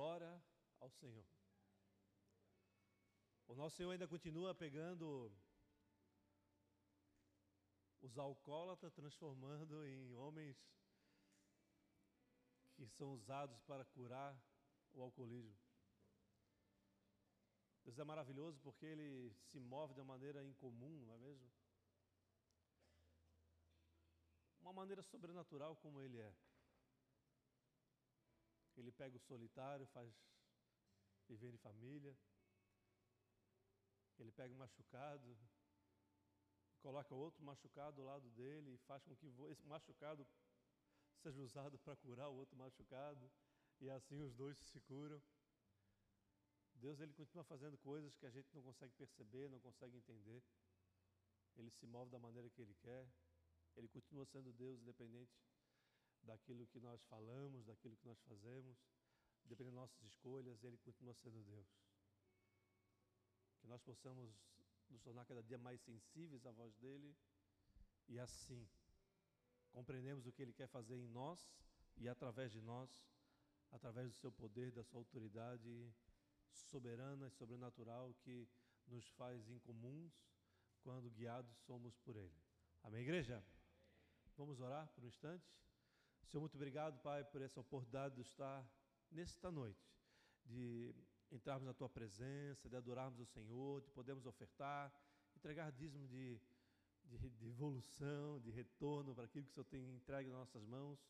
Glória ao Senhor. O nosso Senhor ainda continua pegando os alcoólatras, transformando em homens que são usados para curar o alcoolismo. Deus é maravilhoso porque Ele se move de uma maneira incomum, não é mesmo? Uma maneira sobrenatural como Ele é. Ele pega o solitário, faz viver em família. Ele pega o machucado, coloca outro machucado ao lado dele e faz com que esse machucado seja usado para curar o outro machucado. E assim os dois se curam. Deus ele continua fazendo coisas que a gente não consegue perceber, não consegue entender. Ele se move da maneira que ele quer. Ele continua sendo Deus independente daquilo que nós falamos, daquilo que nós fazemos, dependendo das nossas escolhas, ele continua sendo Deus. Que nós possamos nos tornar cada dia mais sensíveis à voz dele e assim compreendemos o que ele quer fazer em nós e através de nós, através do seu poder, da sua autoridade soberana e sobrenatural que nos faz incomuns quando guiados somos por Ele. Amém, igreja? Vamos orar por um instante? Senhor, muito obrigado, Pai, por essa oportunidade de estar nesta noite, de entrarmos na Tua presença, de adorarmos o Senhor, de podermos ofertar, entregar dízimo de, de, de evolução, de retorno para aquilo que o Senhor tem entregue nas nossas mãos.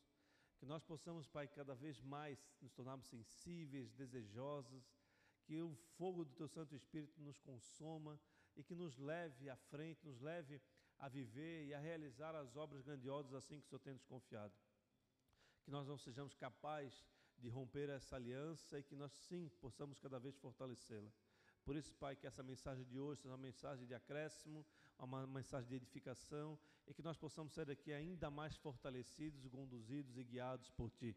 Que nós possamos, Pai, cada vez mais nos tornarmos sensíveis, desejosos que o fogo do Teu Santo Espírito nos consuma e que nos leve à frente, nos leve a viver e a realizar as obras grandiosas assim que o Senhor tem nos confiado. Que nós não sejamos capazes de romper essa aliança e que nós sim possamos cada vez fortalecê-la. Por isso, Pai, que essa mensagem de hoje seja uma mensagem de acréscimo, uma mensagem de edificação e que nós possamos ser aqui ainda mais fortalecidos, conduzidos e guiados por Ti.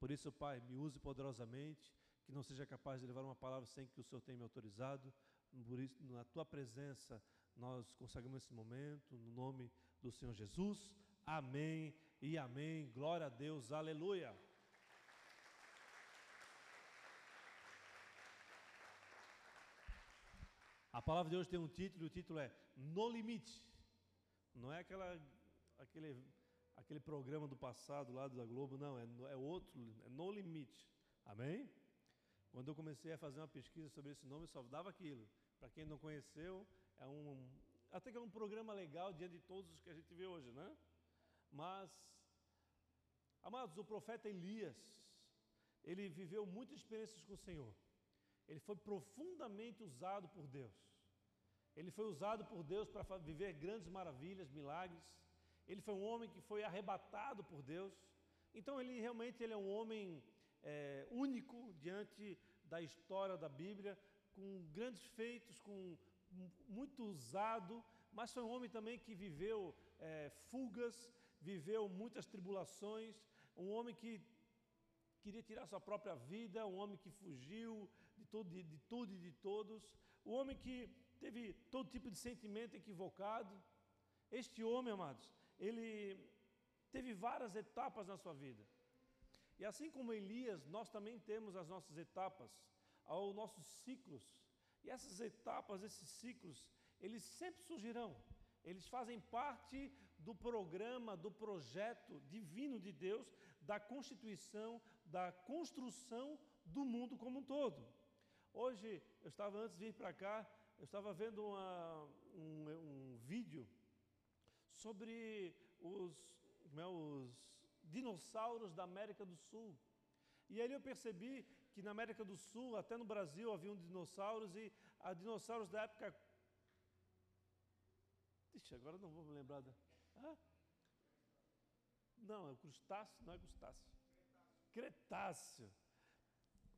Por isso, Pai, me use poderosamente que não seja capaz de levar uma palavra sem que o Senhor tenha me autorizado. Por isso, na tua presença, nós conseguimos esse momento, no nome do Senhor Jesus. Amém e amém. Glória a Deus, aleluia. A palavra de hoje tem um título, e o título é No Limite. Não é aquela, aquele, aquele programa do passado lá da Globo, não, é, é outro, é No Limite. Amém? Quando eu comecei a fazer uma pesquisa sobre esse nome, só dava aquilo. Para quem não conheceu, é um até que é um programa legal diante de todos os que a gente vê hoje, né? Mas amados, o profeta Elias, ele viveu muitas experiências com o Senhor. Ele foi profundamente usado por Deus. Ele foi usado por Deus para viver grandes maravilhas, milagres. Ele foi um homem que foi arrebatado por Deus. Então ele realmente ele é um homem é, único diante da história da Bíblia, com grandes feitos, com muito usado, mas foi um homem também que viveu é, fugas, viveu muitas tribulações, um homem que queria tirar sua própria vida, um homem que fugiu de tudo, de, de tudo e de todos, um homem que teve todo tipo de sentimento equivocado. Este homem, amados, ele teve várias etapas na sua vida. E assim como Elias, nós também temos as nossas etapas, os nossos ciclos. E essas etapas, esses ciclos, eles sempre surgirão. Eles fazem parte do programa, do projeto divino de Deus, da constituição, da construção do mundo como um todo. Hoje, eu estava antes de vir para cá, eu estava vendo uma, um, um vídeo sobre os, é, os dinossauros da América do Sul. E ali eu percebi que na América do Sul, até no Brasil, haviam dinossauros e a dinossauros da época. Ixi, agora não vou me lembrar. Da... Não, é crustáceo, não é crustáceo. Cretáceo.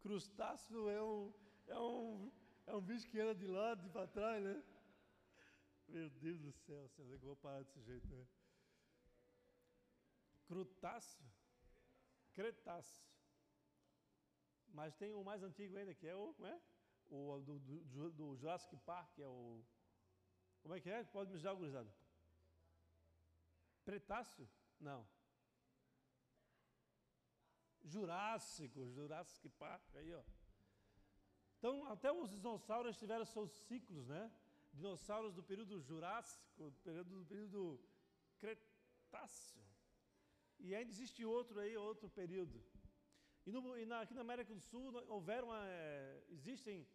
Crustáceo é um, é um, é um bicho que anda de lado e para trás, né? Meu Deus do céu, senhor, eu vou parar desse jeito, né? Crutáceo, Cretáceo. Mas tem o mais antigo ainda, que é o, como é? o do, do, do Jurassic Park, que é o. Como é que é? Pode me ajudar, gurizada? Pretáceo? Não. Jurássico, Jurassic Park, aí ó. Então, até os dinossauros tiveram seus ciclos, né? Dinossauros do período Jurássico, período, do período Cretáceo. E ainda existe outro aí, outro período. E, no, e na, aqui na América do Sul houveram, é, existem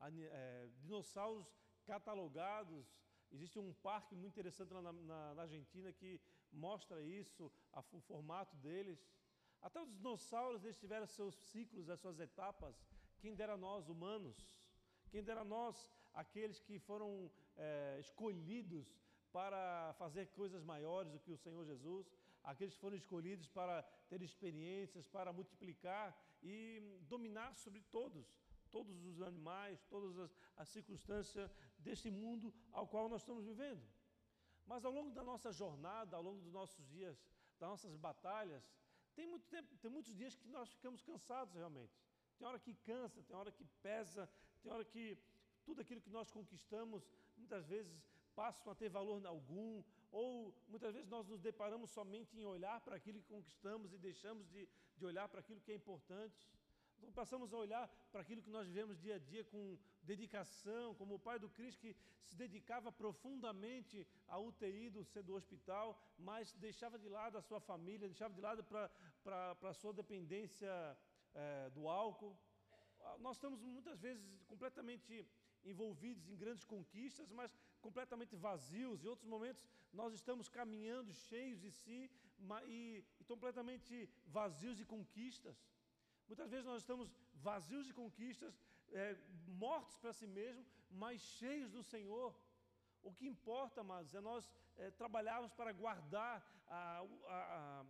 é, dinossauros catalogados. Existe um parque muito interessante lá na, na, na Argentina que mostra isso, a, o formato deles. Até os dinossauros eles tiveram seus ciclos, as suas etapas. Quem dera nós, humanos, quem dera nós, aqueles que foram é, escolhidos para fazer coisas maiores do que o Senhor Jesus, aqueles que foram escolhidos para ter experiências, para multiplicar e dominar sobre todos, todos os animais, todas as, as circunstâncias deste mundo ao qual nós estamos vivendo. Mas ao longo da nossa jornada, ao longo dos nossos dias, das nossas batalhas, tem, muito tempo, tem muitos dias que nós ficamos cansados realmente. Tem hora que cansa, tem hora que pesa, tem hora que tudo aquilo que nós conquistamos muitas vezes passam a ter valor algum, ou muitas vezes nós nos deparamos somente em olhar para aquilo que conquistamos e deixamos de, de olhar para aquilo que é importante. Então passamos a olhar para aquilo que nós vivemos dia a dia com dedicação, como o pai do Cristo que se dedicava profundamente à UTI do, do hospital, mas deixava de lado a sua família, deixava de lado para a sua dependência é, do álcool. Ah, nós estamos muitas vezes completamente envolvidos em grandes conquistas, mas completamente vazios. Em outros momentos, nós estamos caminhando cheios de si e, e completamente vazios de conquistas. Muitas vezes nós estamos vazios de conquistas, é, mortos para si mesmo, mas cheios do Senhor. O que importa, amados, é nós é, trabalharmos para guardar a, a, a,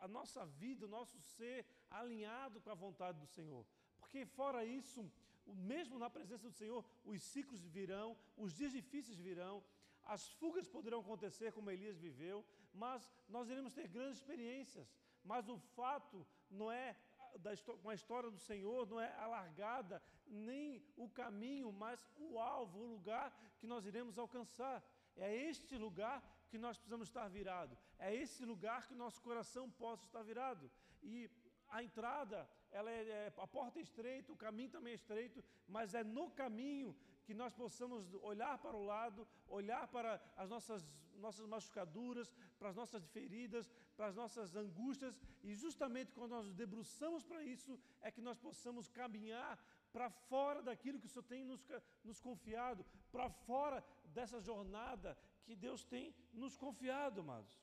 a nossa vida, o nosso ser alinhado com a vontade do Senhor. Porque fora isso, mesmo na presença do Senhor, os ciclos virão, os dias difíceis virão, as fugas poderão acontecer como Elias viveu, mas nós iremos ter grandes experiências. Mas o fato não é da com a história do Senhor não é alargada nem o caminho, mas o alvo, o lugar que nós iremos alcançar. É este lugar que nós precisamos estar virado. É esse lugar que nosso coração possa estar virado. E a entrada, ela é, é, a porta é estreita, o caminho também é estreito, mas é no caminho que nós possamos olhar para o lado, olhar para as nossas, nossas machucaduras, para as nossas feridas, para as nossas angústias, e justamente quando nós nos debruçamos para isso, é que nós possamos caminhar para fora daquilo que o Senhor tem nos, nos confiado, para fora dessa jornada que Deus tem nos confiado, amados.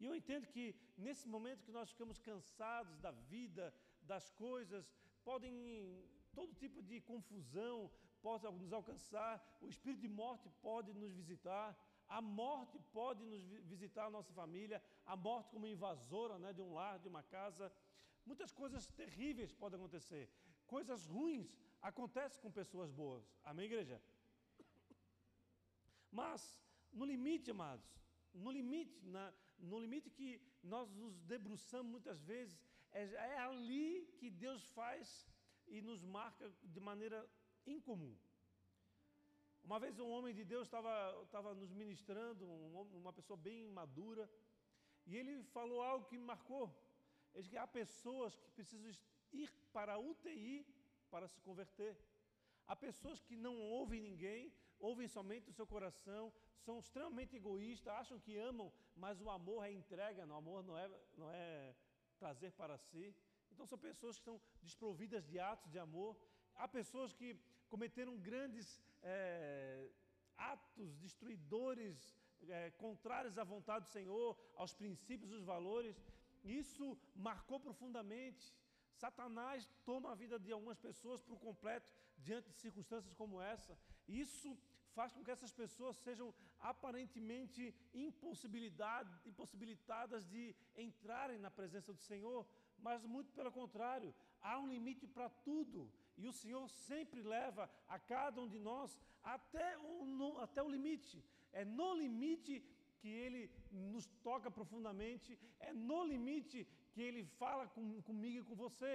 E eu entendo que nesse momento que nós ficamos cansados da vida, das coisas, podem todo tipo de confusão pode nos alcançar, o espírito de morte pode nos visitar, a morte pode nos visitar a nossa família, a morte como invasora né, de um lar, de uma casa. Muitas coisas terríveis podem acontecer. Coisas ruins acontecem com pessoas boas. Amém, igreja? Mas, no limite, amados, no limite, na, no limite que nós nos debruçamos muitas vezes, é, é ali que Deus faz e nos marca de maneira incomum. Uma vez um homem de Deus estava nos ministrando, um, uma pessoa bem madura, e ele falou algo que me marcou. Ele disse que há pessoas que precisam ir para a UTI para se converter. Há pessoas que não ouvem ninguém, ouvem somente o seu coração, são extremamente egoístas, acham que amam, mas o amor é entrega, o amor não é, não é trazer para si. Então são pessoas que estão desprovidas de atos de amor. Há pessoas que cometeram grandes é, atos destruidores, é, contrários à vontade do Senhor, aos princípios, os valores. Isso marcou profundamente. Satanás toma a vida de algumas pessoas por completo diante de circunstâncias como essa. Isso faz com que essas pessoas sejam aparentemente impossibilitadas de entrarem na presença do Senhor, mas muito pelo contrário, há um limite para tudo. E o Senhor sempre leva a cada um de nós até o, no, até o limite. É no limite que Ele nos toca profundamente, é no limite que Ele fala com, comigo e com você.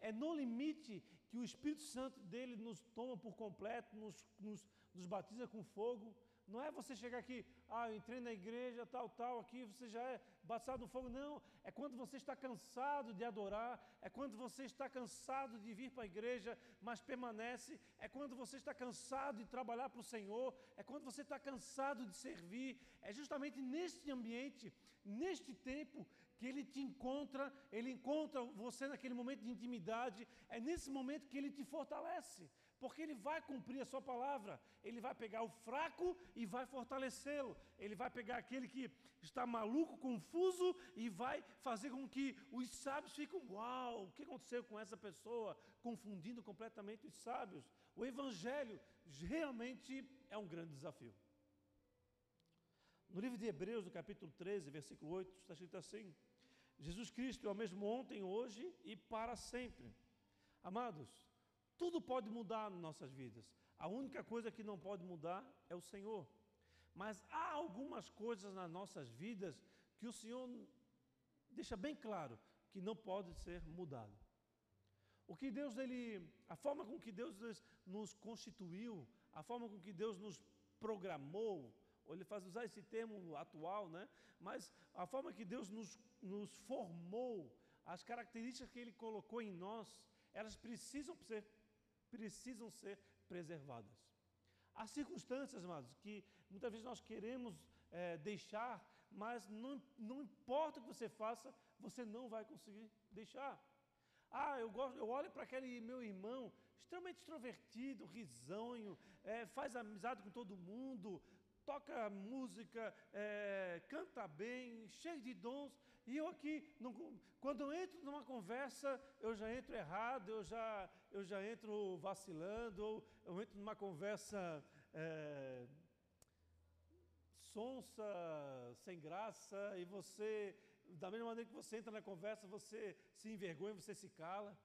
É no limite que o Espírito Santo dele nos toma por completo, nos, nos, nos batiza com fogo. Não é você chegar aqui, ah, eu entrei na igreja, tal, tal, aqui você já é batizado no fogo. Não, é quando você está cansado de adorar, é quando você está cansado de vir para a igreja, mas permanece, é quando você está cansado de trabalhar para o Senhor, é quando você está cansado de servir. É justamente neste ambiente, neste tempo, que Ele te encontra, Ele encontra você naquele momento de intimidade, é nesse momento que Ele te fortalece porque ele vai cumprir a sua palavra. Ele vai pegar o fraco e vai fortalecê-lo. Ele vai pegar aquele que está maluco, confuso e vai fazer com que os sábios fiquem, uau, o que aconteceu com essa pessoa, confundindo completamente os sábios. O evangelho realmente é um grande desafio. No livro de Hebreus, no capítulo 13, versículo 8, está escrito assim: Jesus Cristo é o mesmo ontem, hoje e para sempre. Amados, tudo pode mudar nas nossas vidas. A única coisa que não pode mudar é o Senhor. Mas há algumas coisas nas nossas vidas que o Senhor deixa bem claro que não pode ser mudado. O que Deus ele, a forma com que Deus nos constituiu, a forma com que Deus nos programou, ou ele faz usar esse termo atual, né? Mas a forma que Deus nos, nos formou, as características que Ele colocou em nós, elas precisam ser precisam ser preservadas. Há circunstâncias, amados, que muitas vezes nós queremos é, deixar, mas não, não importa o que você faça, você não vai conseguir deixar. Ah, eu, gosto, eu olho para aquele meu irmão, extremamente extrovertido, risonho, é, faz amizade com todo mundo, toca música, é, canta bem, cheio de dons, e eu aqui, quando eu entro numa conversa, eu já entro errado, eu já, eu já entro vacilando, ou eu entro numa conversa é, sonsa, sem graça, e você, da mesma maneira que você entra na conversa, você se envergonha, você se cala.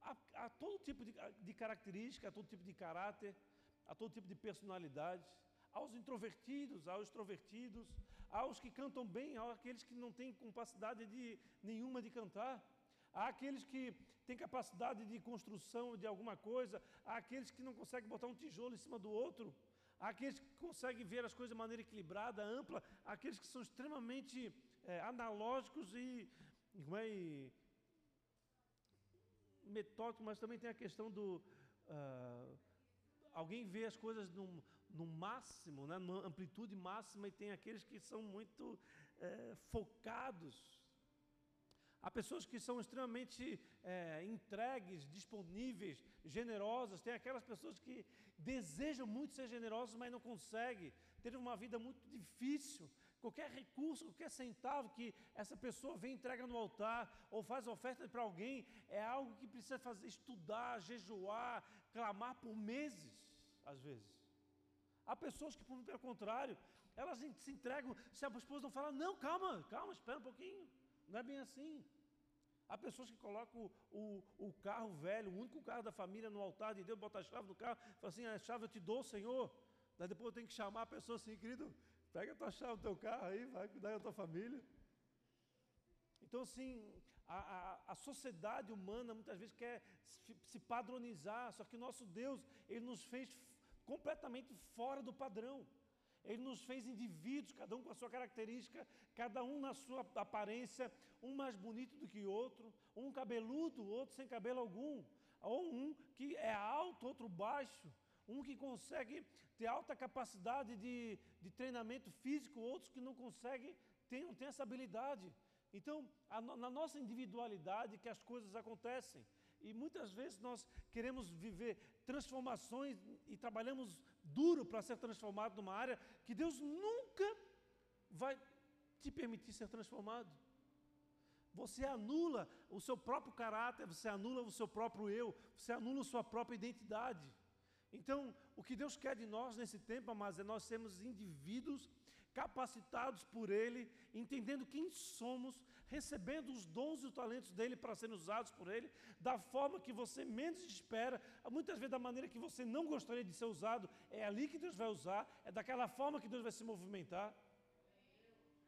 Há, há todo tipo de, de característica, há todo tipo de caráter, há todo tipo de personalidade aos introvertidos, aos extrovertidos, aos que cantam bem, aos aqueles que não têm capacidade de, nenhuma de cantar, há aqueles que têm capacidade de construção de alguma coisa, há aqueles que não conseguem botar um tijolo em cima do outro, há aqueles que conseguem ver as coisas de maneira equilibrada, ampla, há aqueles que são extremamente é, analógicos e, é, e metódicos, mas também tem a questão do. Uh, alguém vê as coisas num, no máximo, né, amplitude máxima, e tem aqueles que são muito é, focados. Há pessoas que são extremamente é, entregues, disponíveis, generosas. Tem aquelas pessoas que desejam muito ser generosas, mas não conseguem. Ter uma vida muito difícil. Qualquer recurso, qualquer centavo que essa pessoa vem entrega no altar ou faz oferta para alguém é algo que precisa fazer, estudar, jejuar, clamar por meses, às vezes. Há pessoas que, pelo contrário, elas se entregam, se a esposa não fala, não, calma, calma, espera um pouquinho. Não é bem assim. Há pessoas que colocam o, o, o, carro velho, o único carro da família, no altar de Deus, botam a chave do carro, fala assim, a chave eu te dou, Senhor. Daí depois eu tenho que chamar a pessoa assim, querido, pega a tua chave do teu carro aí, vai cuidar da tua família. Então, assim, a, a, a, sociedade humana muitas vezes quer se, se padronizar, só que nosso Deus, Ele nos fez completamente fora do padrão. Ele nos fez indivíduos, cada um com a sua característica, cada um na sua aparência, um mais bonito do que o outro, um cabeludo, outro sem cabelo algum, ou um que é alto, outro baixo, um que consegue ter alta capacidade de, de treinamento físico, outros que não conseguem, tem, não tem essa habilidade. Então, a, na nossa individualidade que as coisas acontecem. E muitas vezes nós queremos viver transformações e trabalhamos duro para ser transformado numa área que Deus nunca vai te permitir ser transformado. Você anula o seu próprio caráter, você anula o seu próprio eu, você anula a sua própria identidade. Então, o que Deus quer de nós nesse tempo, amados, é nós sermos indivíduos capacitados por Ele, entendendo quem somos, recebendo os dons e os talentos dele para serem usados por Ele, da forma que você menos espera, muitas vezes da maneira que você não gostaria de ser usado, é ali que Deus vai usar, é daquela forma que Deus vai se movimentar.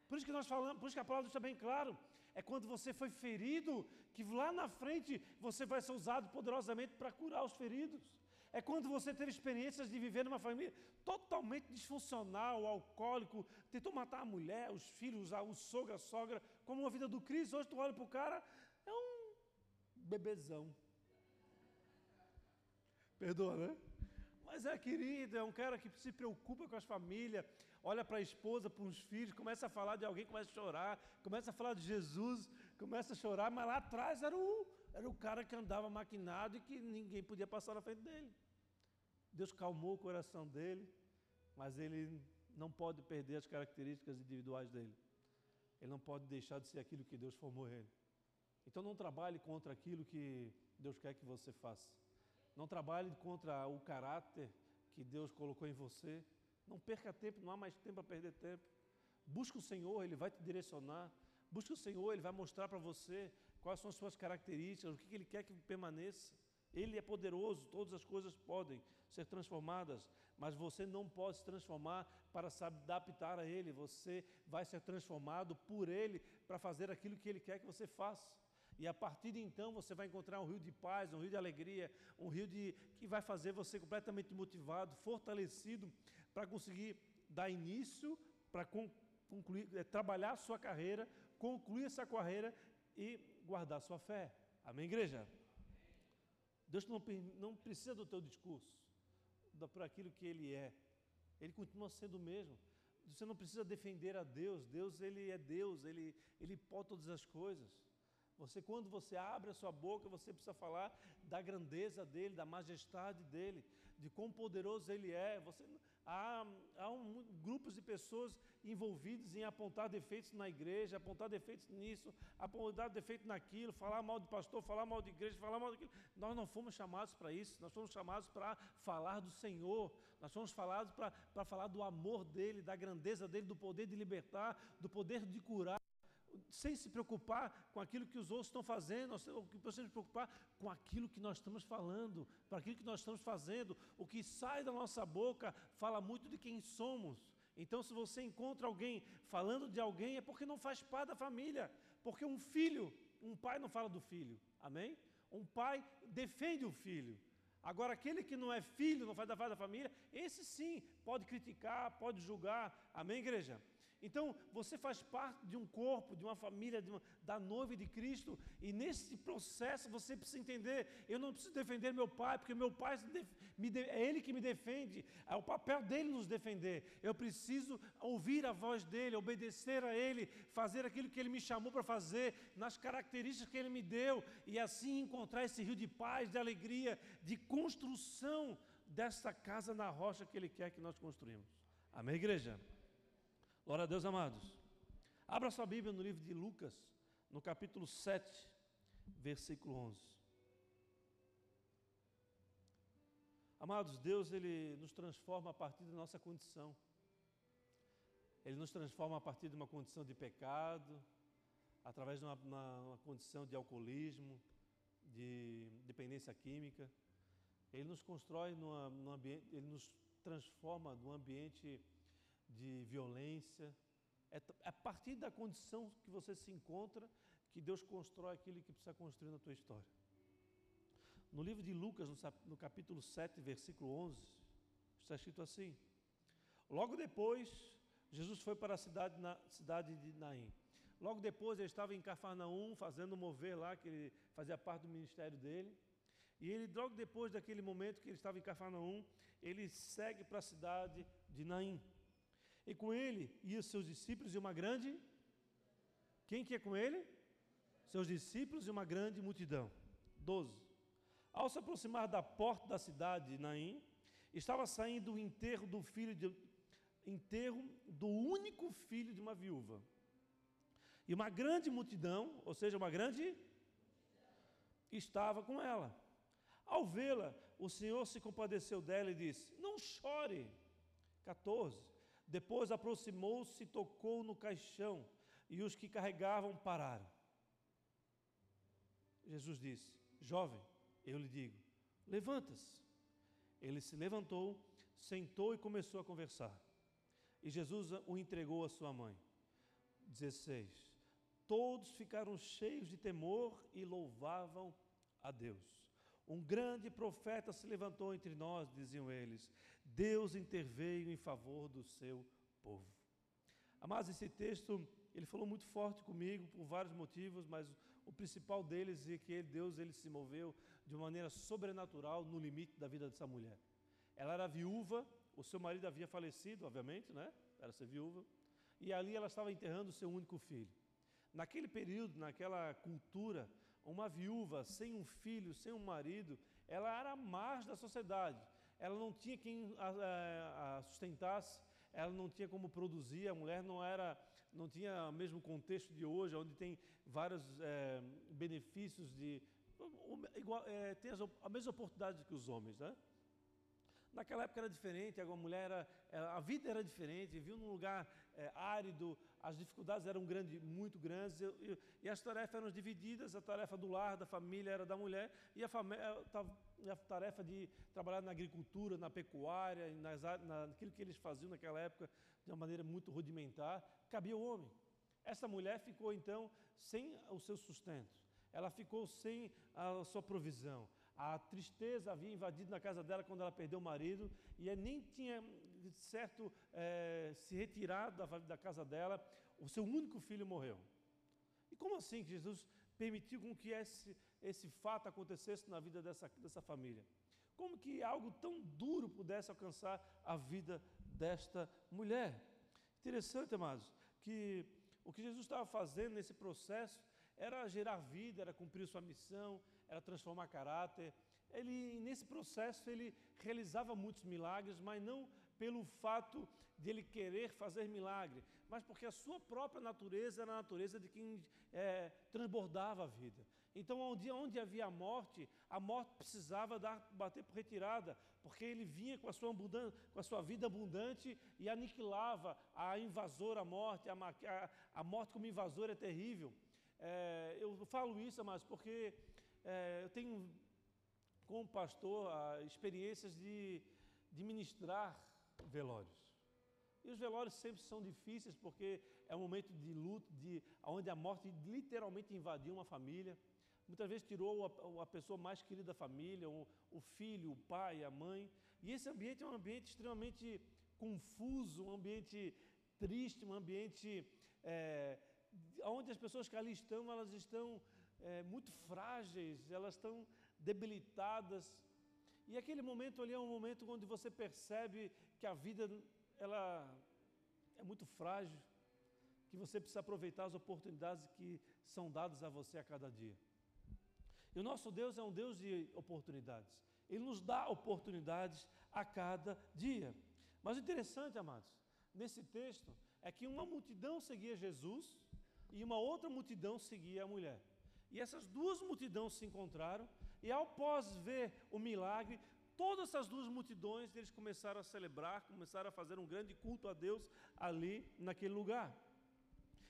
Por isso que nós falamos, por isso que a palavra está bem claro, é quando você foi ferido, que lá na frente você vai ser usado poderosamente para curar os feridos. É quando você teve experiências de viver numa família totalmente disfuncional, alcoólico, tentou matar a mulher, os filhos, o sogro, a sogra, como uma vida do Cristo. Hoje tu olha para o cara, é um bebezão. Perdoa, né? Mas é querido, é um cara que se preocupa com as famílias, olha para a esposa, para os filhos, começa a falar de alguém, começa a chorar, começa a falar de Jesus, começa a chorar, mas lá atrás era o, era o cara que andava maquinado e que ninguém podia passar na frente dele. Deus calmou o coração dele, mas ele não pode perder as características individuais dele. Ele não pode deixar de ser aquilo que Deus formou ele. Então não trabalhe contra aquilo que Deus quer que você faça. Não trabalhe contra o caráter que Deus colocou em você. Não perca tempo, não há mais tempo para perder tempo. Busque o Senhor, Ele vai te direcionar. Busque o Senhor, Ele vai mostrar para você quais são as suas características, o que Ele quer que permaneça. Ele é poderoso, todas as coisas podem ser transformadas, mas você não pode se transformar para se adaptar a Ele. Você vai ser transformado por Ele para fazer aquilo que Ele quer que você faça. E a partir de então você vai encontrar um rio de paz, um rio de alegria, um rio de, que vai fazer você completamente motivado, fortalecido para conseguir dar início, para concluir, é, trabalhar a sua carreira, concluir essa carreira e guardar sua fé. Amém, igreja? Deus não, não precisa do teu discurso, por aquilo que Ele é. Ele continua sendo o mesmo. Você não precisa defender a Deus. Deus, Ele é Deus. Ele, ele pode todas as coisas. Você, quando você abre a sua boca, você precisa falar da grandeza dele, da majestade dele, de quão poderoso ele é. Você, há, há um, grupos de pessoas envolvidos em apontar defeitos na igreja, apontar defeitos nisso, apontar defeitos naquilo, falar mal de pastor, falar mal de igreja, falar mal daquilo. Nós não fomos chamados para isso, nós fomos chamados para falar do Senhor, nós fomos chamados para falar do amor dele, da grandeza dele, do poder de libertar, do poder de curar sem se preocupar com aquilo que os outros estão fazendo, nós que se preocupar com aquilo que nós estamos falando, para aquilo que nós estamos fazendo. O que sai da nossa boca fala muito de quem somos. Então, se você encontra alguém falando de alguém, é porque não faz parte da família. Porque um filho, um pai não fala do filho. Amém? Um pai defende o filho. Agora, aquele que não é filho, não faz da da família, esse sim pode criticar, pode julgar. Amém, igreja? Então, você faz parte de um corpo, de uma família, de uma, da noiva de Cristo, e nesse processo você precisa entender: eu não preciso defender meu pai, porque meu pai é ele que me defende, é o papel dele nos defender. Eu preciso ouvir a voz dele, obedecer a ele, fazer aquilo que ele me chamou para fazer, nas características que ele me deu, e assim encontrar esse rio de paz, de alegria, de construção dessa casa na rocha que ele quer que nós construímos. Amém, igreja? Glória a Deus, amados. Abra sua Bíblia no livro de Lucas, no capítulo 7, versículo 11. Amados, Deus ele nos transforma a partir da nossa condição. Ele nos transforma a partir de uma condição de pecado, através de uma, uma, uma condição de alcoolismo, de dependência química. Ele nos constrói num ambiente, ele nos transforma num ambiente de violência. É, é a partir da condição que você se encontra que Deus constrói aquilo que precisa construir na tua história. No livro de Lucas, no capítulo 7, versículo 11, está escrito assim: Logo depois, Jesus foi para a cidade, na, cidade de Naim. Logo depois, ele estava em Cafarnaum, fazendo mover lá, que ele fazia parte do ministério dele. E ele, logo depois daquele momento que ele estava em Cafarnaum, ele segue para a cidade de Naim. E com ele iam seus discípulos e uma grande. Quem que é com ele? Seus discípulos e uma grande multidão. 12. Ao se aproximar da porta da cidade de Naim, estava saindo o enterro do filho de enterro do único filho de uma viúva. E uma grande multidão, ou seja, uma grande estava com ela. Ao vê-la, o Senhor se compadeceu dela e disse: Não chore. 14. Depois aproximou-se e tocou no caixão, e os que carregavam pararam. Jesus disse: Jovem, eu lhe digo, levanta-se. Ele se levantou, sentou e começou a conversar. E Jesus o entregou à sua mãe. 16. Todos ficaram cheios de temor e louvavam a Deus. Um grande profeta se levantou entre nós, diziam eles. Deus interveio em favor do seu povo. Amados, esse texto, ele falou muito forte comigo por vários motivos, mas o principal deles é que Deus ele se moveu de uma maneira sobrenatural no limite da vida dessa mulher. Ela era viúva, o seu marido havia falecido, obviamente, né? Era ser viúva. E ali ela estava enterrando o seu único filho. Naquele período, naquela cultura, uma viúva sem um filho, sem um marido, ela era a margem da sociedade. Ela não tinha quem a, a sustentasse, ela não tinha como produzir, a mulher não era, não tinha o mesmo contexto de hoje, onde tem vários é, benefícios de igual, é, tem as, a mesma oportunidade que os homens, né? Naquela época era diferente, a mulher era, a vida era diferente, viu num lugar é, árido, as dificuldades eram grande, muito grandes e, e, e, as tarefas eram divididas, a tarefa do lar, da família era da mulher e a, a tarefa de trabalhar na agricultura, na pecuária, nas, naquilo que eles faziam naquela época de uma maneira muito rudimentar, cabia ao homem. Essa mulher ficou então sem o seu sustento, ela ficou sem a sua provisão. A tristeza havia invadido na casa dela quando ela perdeu o marido e nem tinha certo é, se retirado da, da casa dela. O seu único filho morreu. E como assim que Jesus permitiu com que esse, esse fato acontecesse na vida dessa, dessa família? Como que algo tão duro pudesse alcançar a vida desta mulher? Interessante, amados, que o que Jesus estava fazendo nesse processo era gerar vida, era cumprir sua missão, era transformar caráter. Ele, nesse processo, ele realizava muitos milagres, mas não pelo fato de ele querer fazer milagre, mas porque a sua própria natureza era a natureza de quem é, transbordava a vida. Então, onde, onde havia morte, a morte precisava dar, bater por retirada, porque ele vinha com a sua, com a sua vida abundante e aniquilava a invasora, a morte. A, a, a morte como invasora é terrível. É, eu falo isso, mas porque é, eu tenho, como pastor, experiências de, de ministrar velórios. E os velórios sempre são difíceis porque é um momento de luto, de, onde a morte literalmente invadiu uma família. Muitas vezes tirou a, a pessoa mais querida da família, o, o, filho, o pai, a mãe. E esse ambiente é um ambiente extremamente confuso, um ambiente triste, um ambiente é, onde as pessoas que ali estão, elas estão é, muito frágeis, elas estão debilitadas. E aquele momento ali é um momento onde você percebe que a vida ela é muito frágil, que você precisa aproveitar as oportunidades que são dadas a você a cada dia. E o nosso Deus é um Deus de oportunidades. Ele nos dá oportunidades a cada dia. Mas o interessante, amados, nesse texto é que uma multidão seguia Jesus e uma outra multidão seguia a mulher. E essas duas multidões se encontraram, e ao pós ver o milagre, todas essas duas multidões eles começaram a celebrar, começaram a fazer um grande culto a Deus ali naquele lugar.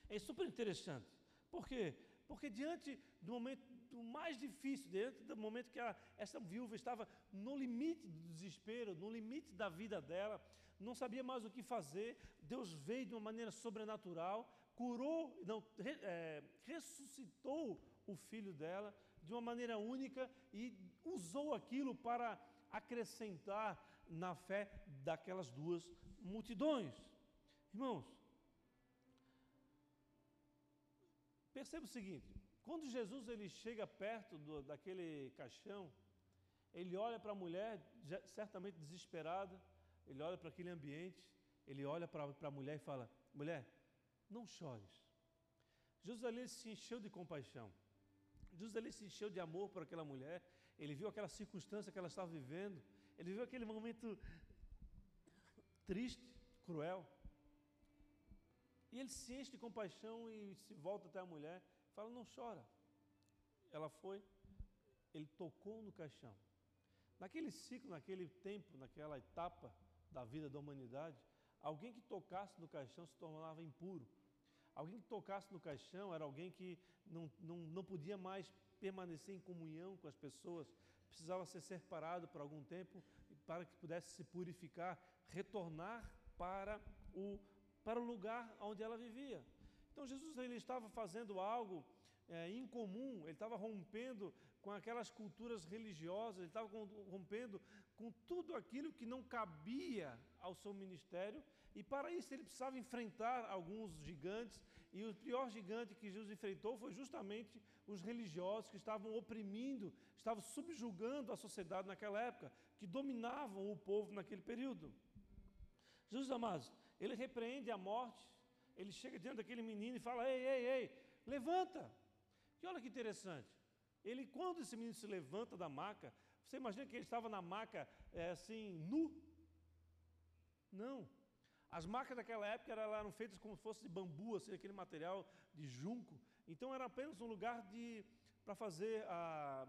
É super interessante. Por quê? Porque diante do momento do mais difícil, diante do momento que a, essa viúva estava no limite do desespero, no limite da vida dela, não sabia mais o que fazer, Deus veio de uma maneira sobrenatural, curou, não, é, ressuscitou o filho dela de uma maneira única e usou aquilo para acrescentar na fé daquelas duas multidões. Irmãos, perceba o seguinte: quando Jesus ele chega perto do, daquele caixão, ele olha para a mulher, certamente desesperada, ele olha para aquele ambiente, ele olha para a mulher e fala: Mulher, não chores. Jesus ali se encheu de compaixão. Jesus ali se encheu de amor por aquela mulher. Ele viu aquela circunstância que ela estava vivendo. Ele viu aquele momento triste, cruel. E ele se enche de compaixão e se volta até a mulher. Fala: Não chora. Ela foi, ele tocou no caixão. Naquele ciclo, naquele tempo, naquela etapa da vida da humanidade, alguém que tocasse no caixão se tornava impuro. Alguém que tocasse no caixão era alguém que não, não, não podia mais permanecer em comunhão com as pessoas, precisava ser separado por algum tempo para que pudesse se purificar, retornar para o, para o lugar onde ela vivia. Então Jesus ele estava fazendo algo é, incomum, ele estava rompendo com aquelas culturas religiosas, ele estava rompendo com tudo aquilo que não cabia ao seu ministério, e para isso ele precisava enfrentar alguns gigantes, e o pior gigante que Jesus enfrentou foi justamente os religiosos que estavam oprimindo, estavam subjugando a sociedade naquela época, que dominavam o povo naquele período. Jesus amados, ele repreende a morte, ele chega diante daquele menino e fala: Ei, ei, ei, levanta. E olha que interessante. Ele, quando esse menino se levanta da maca, você imagina que ele estava na maca é, assim, nu? Não. As macas daquela época eram feitas como se fosse de bambu, assim, aquele material de junco. Então era apenas um lugar para fazer a,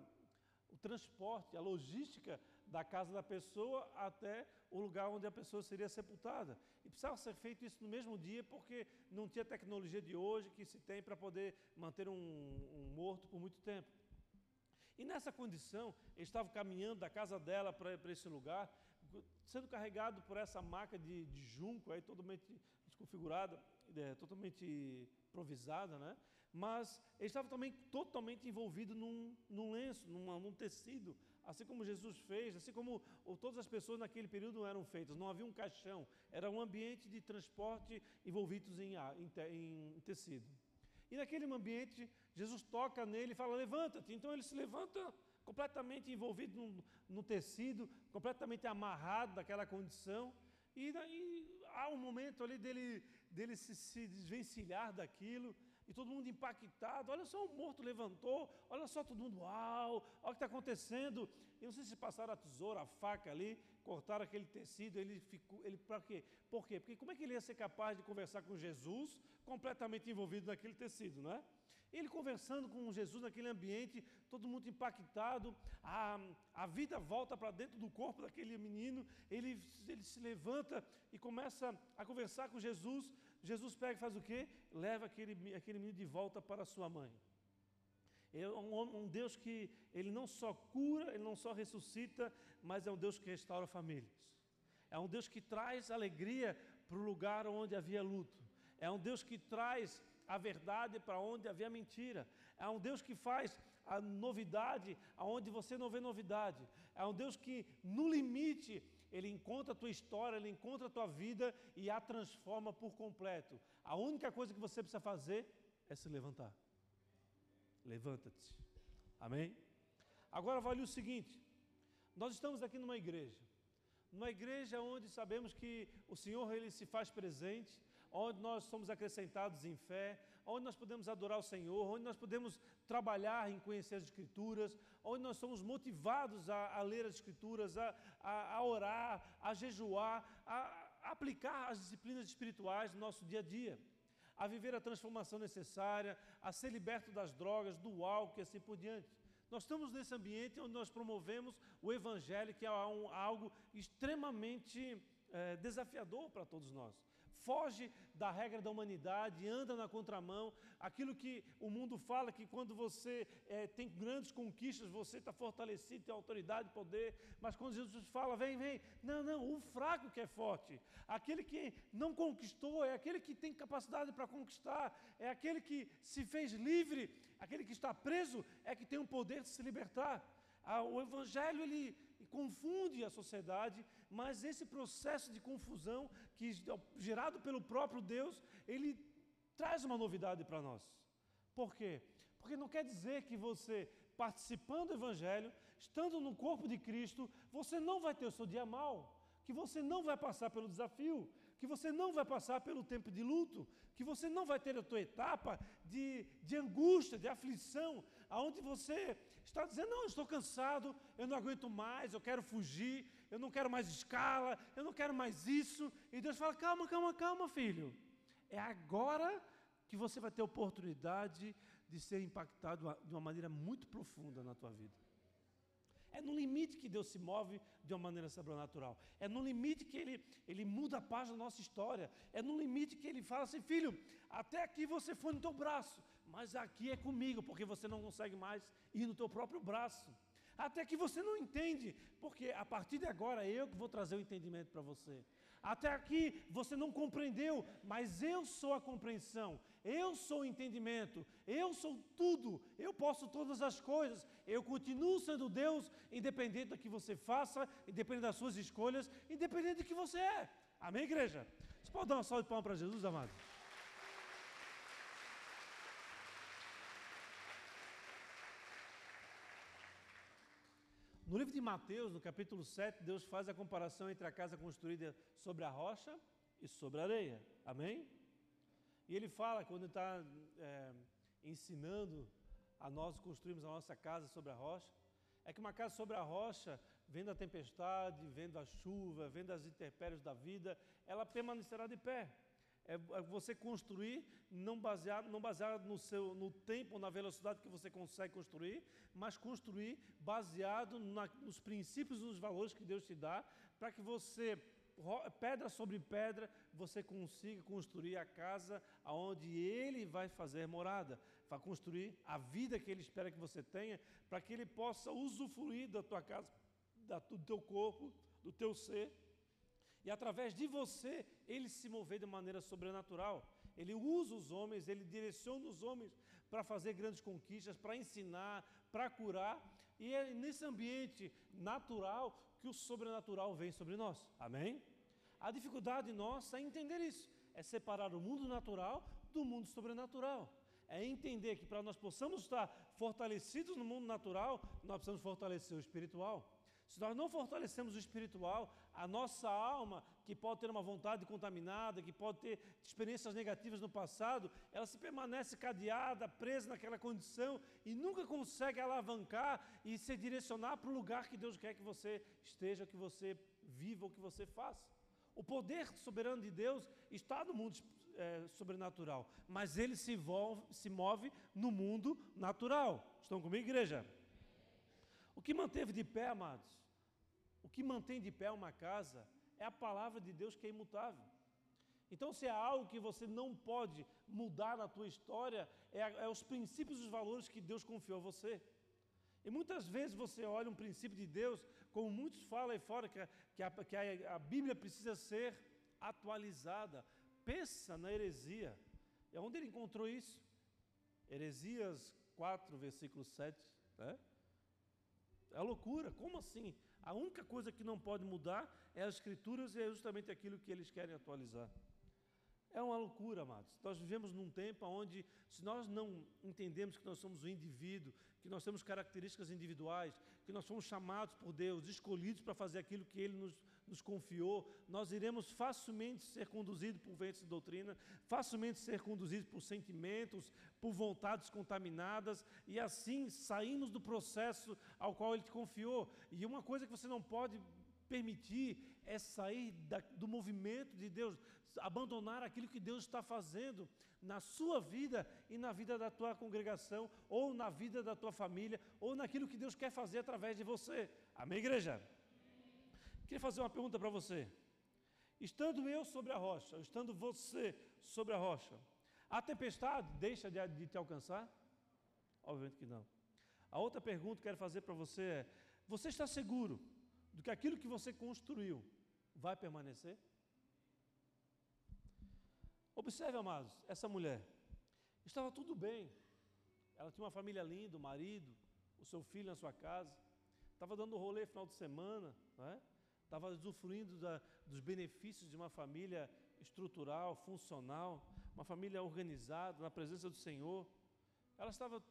o transporte, a logística da casa da pessoa até o lugar onde a pessoa seria sepultada. E precisava ser feito isso no mesmo dia, porque não tinha tecnologia de hoje que se tem para poder manter um, um morto por muito tempo. E nessa condição, ele estava caminhando da casa dela para esse lugar, sendo carregado por essa maca de, de junco, aí totalmente desconfigurada, é, totalmente improvisada, né? Mas ele estava também totalmente envolvido num, num lenço, numa, num tecido, assim como Jesus fez, assim como todas as pessoas naquele período eram feitas. Não havia um caixão, era um ambiente de transporte envolvidos em, em, em tecido. E naquele ambiente, Jesus toca nele e fala: levanta-te. Então ele se levanta completamente envolvido no, no tecido, completamente amarrado daquela condição. E daí há um momento ali dele, dele se, se desvencilhar daquilo e todo mundo impactado. Olha só, o morto levantou, olha só, todo mundo, uau, olha o que está acontecendo. E não sei se passaram a tesoura, a faca ali, cortaram aquele tecido, ele ficou, ele para quê? Por quê? Porque como é que ele ia ser capaz de conversar com Jesus completamente envolvido naquele tecido, não é? Ele conversando com Jesus naquele ambiente, todo mundo impactado, a, a vida volta para dentro do corpo daquele menino, ele, ele se levanta e começa a conversar com Jesus. Jesus pega e faz o quê? Leva aquele, aquele menino de volta para sua mãe. É um, um, Deus que ele não só cura, ele não só ressuscita, mas é um Deus que restaura famílias. É um Deus que traz alegria para o lugar onde havia luto. É um Deus que traz a verdade para onde havia mentira. É um Deus que faz a novidade aonde você não vê novidade. É um Deus que, no limite, ele encontra a tua história, ele encontra a tua vida e a transforma por completo. A única coisa que você precisa fazer é se levantar. Levanta-te. Amém? Agora vale o seguinte: nós estamos aqui numa igreja. Numa igreja onde sabemos que o Senhor ele se faz presente, onde nós somos acrescentados em fé, onde nós podemos adorar o Senhor, onde nós podemos trabalhar em conhecer as Escrituras, onde nós somos motivados a, a ler as Escrituras, a, a, a orar, a jejuar, a, aplicar as disciplinas espirituais no nosso dia a dia, a viver a transformação necessária, a ser liberto das drogas, do álcool e assim por diante. Nós estamos nesse ambiente onde nós promovemos o Evangelho, que é um, algo extremamente é, desafiador para todos nós foge da regra da humanidade, anda na contramão. Aquilo que o mundo fala que quando você é, tem grandes conquistas, você está fortalecido, tem autoridade, poder. Mas quando Jesus fala, vem, vem, não, não, o fraco que é forte, aquele que não conquistou, é aquele que tem capacidade para conquistar, é aquele que se fez livre, aquele que está preso, é que tem o poder de se libertar. Ah, o Evangelho, ele confunde a sociedade, mas esse processo de confusão, que gerado pelo próprio Deus, ele traz uma novidade para nós. Por quê? Porque não quer dizer que você, participando do Evangelho, estando no corpo de Cristo, você não vai ter o seu dia mal, que você não vai passar pelo desafio, que você não vai passar pelo tempo de luto, que você não vai ter a tua etapa de, de angústia, de aflição, aonde você está dizendo, não, eu estou cansado, eu não aguento mais, eu quero fugir, eu não quero mais escala, eu não quero mais isso. E Deus fala, calma, calma, calma, filho. É agora que você vai ter oportunidade de ser impactado de uma maneira muito profunda na tua vida. É no limite que Deus se move de uma maneira sobrenatural. É no limite que Ele, ele muda a página da nossa história. É no limite que Ele fala assim, filho, até aqui você foi no teu braço, mas aqui é comigo, porque você não consegue mais ir no teu próprio braço. Até que você não entende, porque a partir de agora é eu que vou trazer o entendimento para você. Até aqui você não compreendeu, mas eu sou a compreensão. Eu sou o entendimento, eu sou tudo, eu posso todas as coisas, eu continuo sendo Deus, independente do que você faça, independente das suas escolhas, independente do que você é. Amém, igreja? Você pode dar uma salva de palmas para Jesus, amado? No livro de Mateus, no capítulo 7, Deus faz a comparação entre a casa construída sobre a rocha e sobre a areia. Amém? E ele fala, quando está é, ensinando a nós construirmos a nossa casa sobre a rocha, é que uma casa sobre a rocha, vendo a tempestade, vendo a chuva, vendo as intempéries da vida, ela permanecerá de pé. É, é você construir não baseado, não baseado no, seu, no tempo, na velocidade que você consegue construir, mas construir baseado na, nos princípios e nos valores que Deus te dá, para que você, pedra sobre pedra, você consiga construir a casa aonde Ele vai fazer morada, vai construir a vida que Ele espera que você tenha, para que Ele possa usufruir da tua casa, da, do teu corpo, do teu ser e através de você ele se mover de maneira sobrenatural. Ele usa os homens, ele direciona os homens para fazer grandes conquistas, para ensinar, para curar. E é nesse ambiente natural que o sobrenatural vem sobre nós. Amém? A dificuldade nossa é entender isso, é separar o mundo natural do mundo sobrenatural. É entender que para nós possamos estar fortalecidos no mundo natural, nós precisamos fortalecer o espiritual. Se nós não fortalecemos o espiritual, a nossa alma, que pode ter uma vontade contaminada, que pode ter experiências negativas no passado, ela se permanece cadeada, presa naquela condição e nunca consegue alavancar e se direcionar para o lugar que Deus quer que você esteja, que você viva, ou que você faça. O poder soberano de Deus está no mundo é, sobrenatural, mas ele se, envolve, se move no mundo natural. Estão comigo, igreja? O que manteve de pé, amados, o que mantém de pé uma casa é a palavra de Deus que é imutável. Então, se há algo que você não pode mudar na tua história, é, é os princípios e os valores que Deus confiou a você. E muitas vezes você olha um princípio de Deus, como muitos falam aí fora, que, a, que, a, que a, a Bíblia precisa ser atualizada. Pensa na heresia. É onde ele encontrou isso? Heresias 4, versículo 7. Né? É loucura, como assim? A única coisa que não pode mudar é as escrituras e é justamente aquilo que eles querem atualizar. É uma loucura, amados. Nós vivemos num tempo onde, se nós não entendemos que nós somos um indivíduo, que nós temos características individuais, que nós somos chamados por Deus, escolhidos para fazer aquilo que Ele nos, nos confiou, nós iremos facilmente ser conduzidos por ventos de doutrina, facilmente ser conduzidos por sentimentos, por vontades contaminadas, e assim saímos do processo ao qual Ele te confiou. E uma coisa que você não pode permitir é sair da, do movimento de Deus, abandonar aquilo que Deus está fazendo na sua vida e na vida da tua congregação, ou na vida da tua família, ou naquilo que Deus quer fazer através de você. Amém, igreja? Queria fazer uma pergunta para você. Estando eu sobre a rocha, estando você sobre a rocha, a tempestade deixa de, de te alcançar? Obviamente que não. A outra pergunta que quero fazer para você é: você está seguro do que aquilo que você construiu vai permanecer? Observe, amados, essa mulher. Estava tudo bem. Ela tinha uma família linda, o marido, o seu filho na sua casa. Estava dando rolê final de semana, é? Estava usufruindo da, dos benefícios de uma família estrutural, funcional, uma família organizada, na presença do Senhor. Ela estava,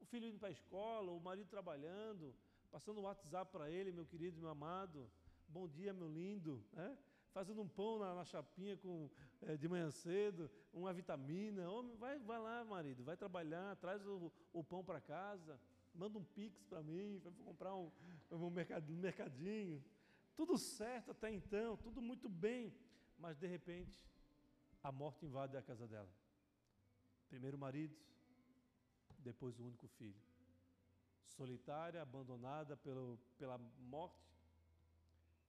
o filho indo para a escola, o marido trabalhando, passando um WhatsApp para ele, meu querido, meu amado, bom dia, meu lindo, é? fazendo um pão na, na chapinha com, é, de manhã cedo, uma vitamina. Homem, vai, vai lá, marido, vai trabalhar, traz o, o pão para casa, manda um pix para mim, vai comprar um, um mercadinho. Tudo certo até então, tudo muito bem, mas de repente a morte invade a casa dela. Primeiro o marido, depois o único filho. Solitária, abandonada pelo, pela morte,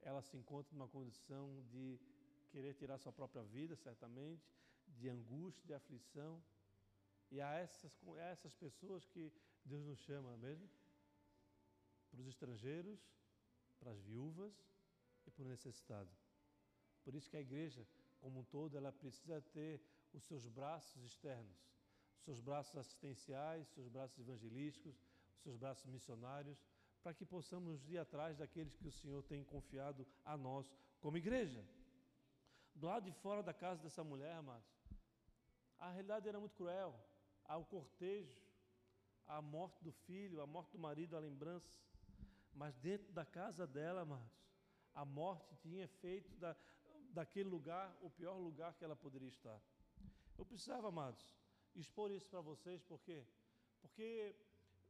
ela se encontra numa condição de querer tirar sua própria vida, certamente, de angústia, de aflição. E a essas, a essas pessoas que Deus nos chama, não é mesmo? Para os estrangeiros, para as viúvas e para o necessitado. Por isso que a igreja, como um todo, ela precisa ter os seus braços externos, os seus braços assistenciais, os seus braços evangelísticos, os seus braços missionários, para que possamos ir atrás daqueles que o Senhor tem confiado a nós como igreja. Do lado de fora da casa dessa mulher, amados, a realidade era muito cruel. Há o cortejo, a morte do filho, a morte do marido, a lembrança. Mas dentro da casa dela, amados, a morte tinha feito da, daquele lugar o pior lugar que ela poderia estar. Eu precisava, amados, expor isso para vocês, por quê? Porque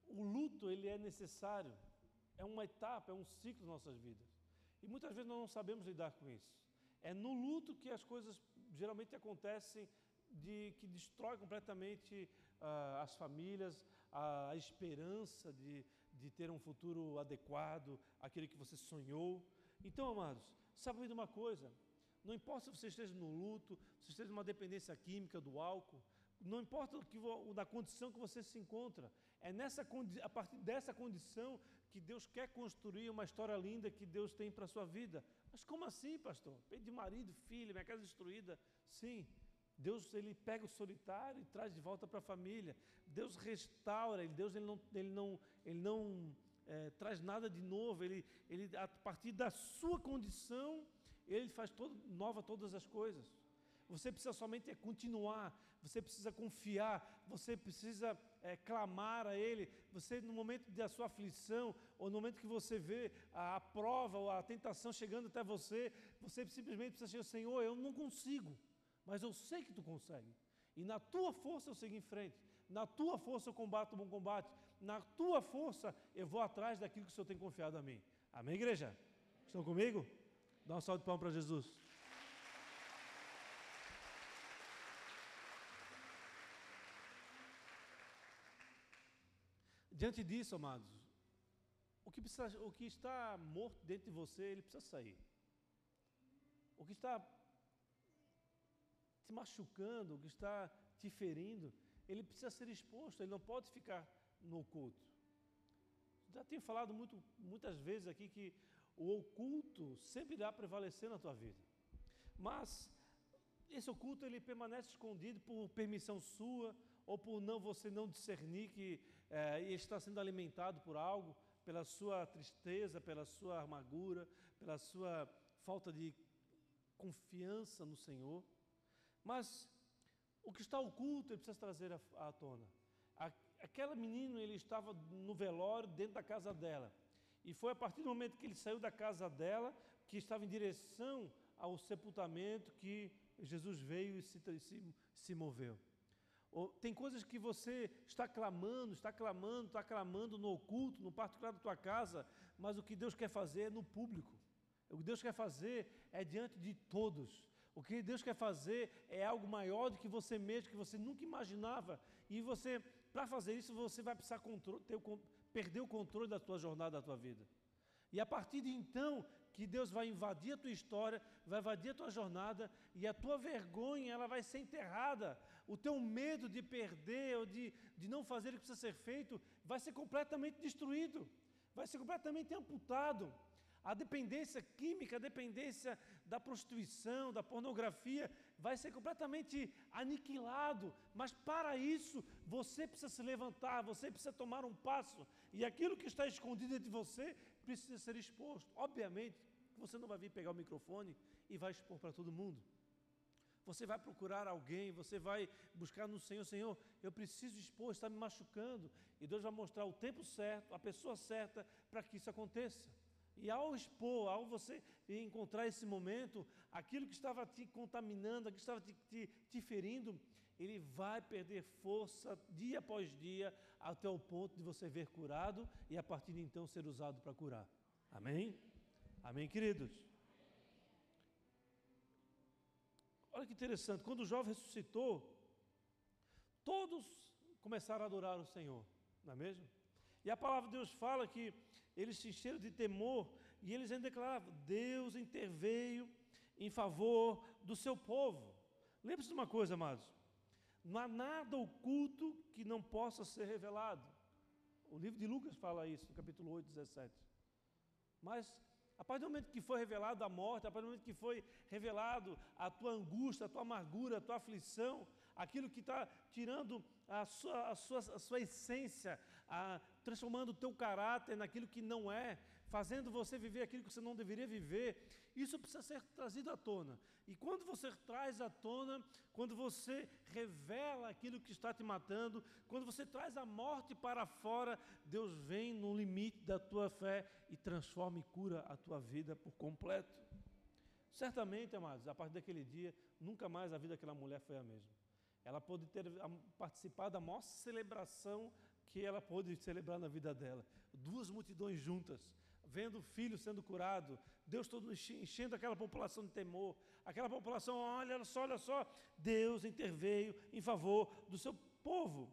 o luto ele é necessário, é uma etapa, é um ciclo de nossas vidas. E muitas vezes nós não sabemos lidar com isso. É no luto que as coisas geralmente acontecem de que destrói completamente uh, as famílias, a, a esperança de, de ter um futuro adequado, aquele que você sonhou. Então, amados, sabe de uma coisa? Não importa se você esteja no luto, se esteja numa dependência química do álcool, não importa o que, da condição que você se encontra, é nessa, a partir dessa condição que Deus quer construir uma história linda que Deus tem para a sua vida. Mas como assim, pastor? De marido, filho, minha casa destruída. Sim, Deus ele pega o solitário e traz de volta para a família. Deus restaura, Deus ele não, ele não, ele não é, traz nada de novo. Ele, ele, a partir da sua condição, ele faz todo, nova todas as coisas. Você precisa somente continuar, você precisa confiar, você precisa é, clamar a Ele. Você, no momento da sua aflição, ou no momento que você vê a, a prova ou a tentação chegando até você, você simplesmente precisa dizer: Senhor, eu não consigo, mas eu sei que tu consegue. E na tua força eu sigo em frente, na tua força eu combato o bom combate, na tua força eu vou atrás daquilo que o Senhor tem confiado a mim. Amém, igreja? Estão comigo? Dá um salto de palmas para Jesus. Diante disso, amados, o que, precisa, o que está morto dentro de você, ele precisa sair. O que está te machucando, o que está te ferindo, ele precisa ser exposto, ele não pode ficar no oculto. Já tenho falado muito, muitas vezes aqui que o oculto sempre irá prevalecer na tua vida. Mas esse oculto ele permanece escondido por permissão sua ou por não você não discernir que é, está sendo alimentado por algo, pela sua tristeza, pela sua amargura, pela sua falta de confiança no Senhor. Mas o que está oculto ele precisa trazer à, à tona. Aquela menina ele estava no velório dentro da casa dela. E foi a partir do momento que ele saiu da casa dela, que estava em direção ao sepultamento, que Jesus veio e se, se, se moveu. Ou, tem coisas que você está clamando, está clamando, está clamando no oculto, no particular da tua casa, mas o que Deus quer fazer é no público. O que Deus quer fazer é diante de todos. O que Deus quer fazer é algo maior do que você mesmo, que você nunca imaginava. E você, para fazer isso, você vai precisar ter, perder o controle da tua jornada, da tua vida. E a partir de então, que Deus vai invadir a tua história, vai invadir a tua jornada, e a tua vergonha ela vai ser enterrada. O teu medo de perder ou de, de não fazer o que precisa ser feito vai ser completamente destruído, vai ser completamente amputado. A dependência química, a dependência da prostituição, da pornografia, vai ser completamente aniquilado. Mas para isso, você precisa se levantar, você precisa tomar um passo. E aquilo que está escondido de você precisa ser exposto. Obviamente, você não vai vir pegar o microfone e vai expor para todo mundo. Você vai procurar alguém, você vai buscar no Senhor, Senhor, eu preciso expor, está me machucando. E Deus vai mostrar o tempo certo, a pessoa certa para que isso aconteça. E ao expor, ao você encontrar esse momento, aquilo que estava te contaminando, aquilo que estava te, te, te ferindo, ele vai perder força dia após dia, até o ponto de você ver curado e a partir de então ser usado para curar. Amém? Amém, queridos? Olha que interessante, quando o jovem ressuscitou, todos começaram a adorar o Senhor, não é mesmo? E a palavra de Deus fala que eles se encheram de temor e eles ainda declaravam: Deus interveio em favor do seu povo. Lembre-se de uma coisa, amados: não há nada oculto que não possa ser revelado. O livro de Lucas fala isso, no capítulo 8, 17. Mas A partir do momento que foi revelado a morte, a partir do momento que foi revelado a tua angústia, a tua amargura, a tua aflição, aquilo que está tirando a sua, a sua, a sua essência, a, transformando o teu caráter naquilo que não é, fazendo você viver aquilo que você não deveria viver, isso precisa ser trazido à tona. E quando você traz à tona, quando você revela aquilo que está te matando, quando você traz a morte para fora, Deus vem no limite da tua fé e transforma e cura a tua vida por completo. Certamente, amados, a partir daquele dia, nunca mais a vida daquela mulher foi a mesma. Ela pôde ter participado da maior celebração que ela pôde celebrar na vida dela. Duas multidões juntas, vendo o filho sendo curado, Deus todo enchendo aquela população de temor, aquela população, olha só, olha só, Deus interveio em favor do seu povo.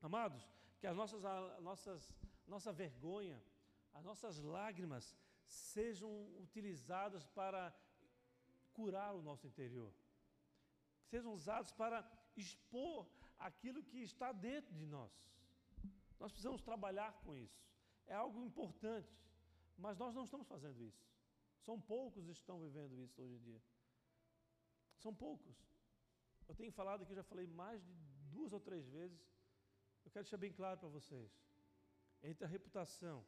Amados, que as nossas, a nossas, nossa vergonha, as nossas lágrimas sejam utilizadas para curar o nosso interior, sejam usados para expor aquilo que está dentro de nós. Nós precisamos trabalhar com isso. É algo importante. Mas nós não estamos fazendo isso. São poucos que estão vivendo isso hoje em dia. São poucos. Eu tenho falado aqui, já falei mais de duas ou três vezes. Eu quero deixar bem claro para vocês. Entre a reputação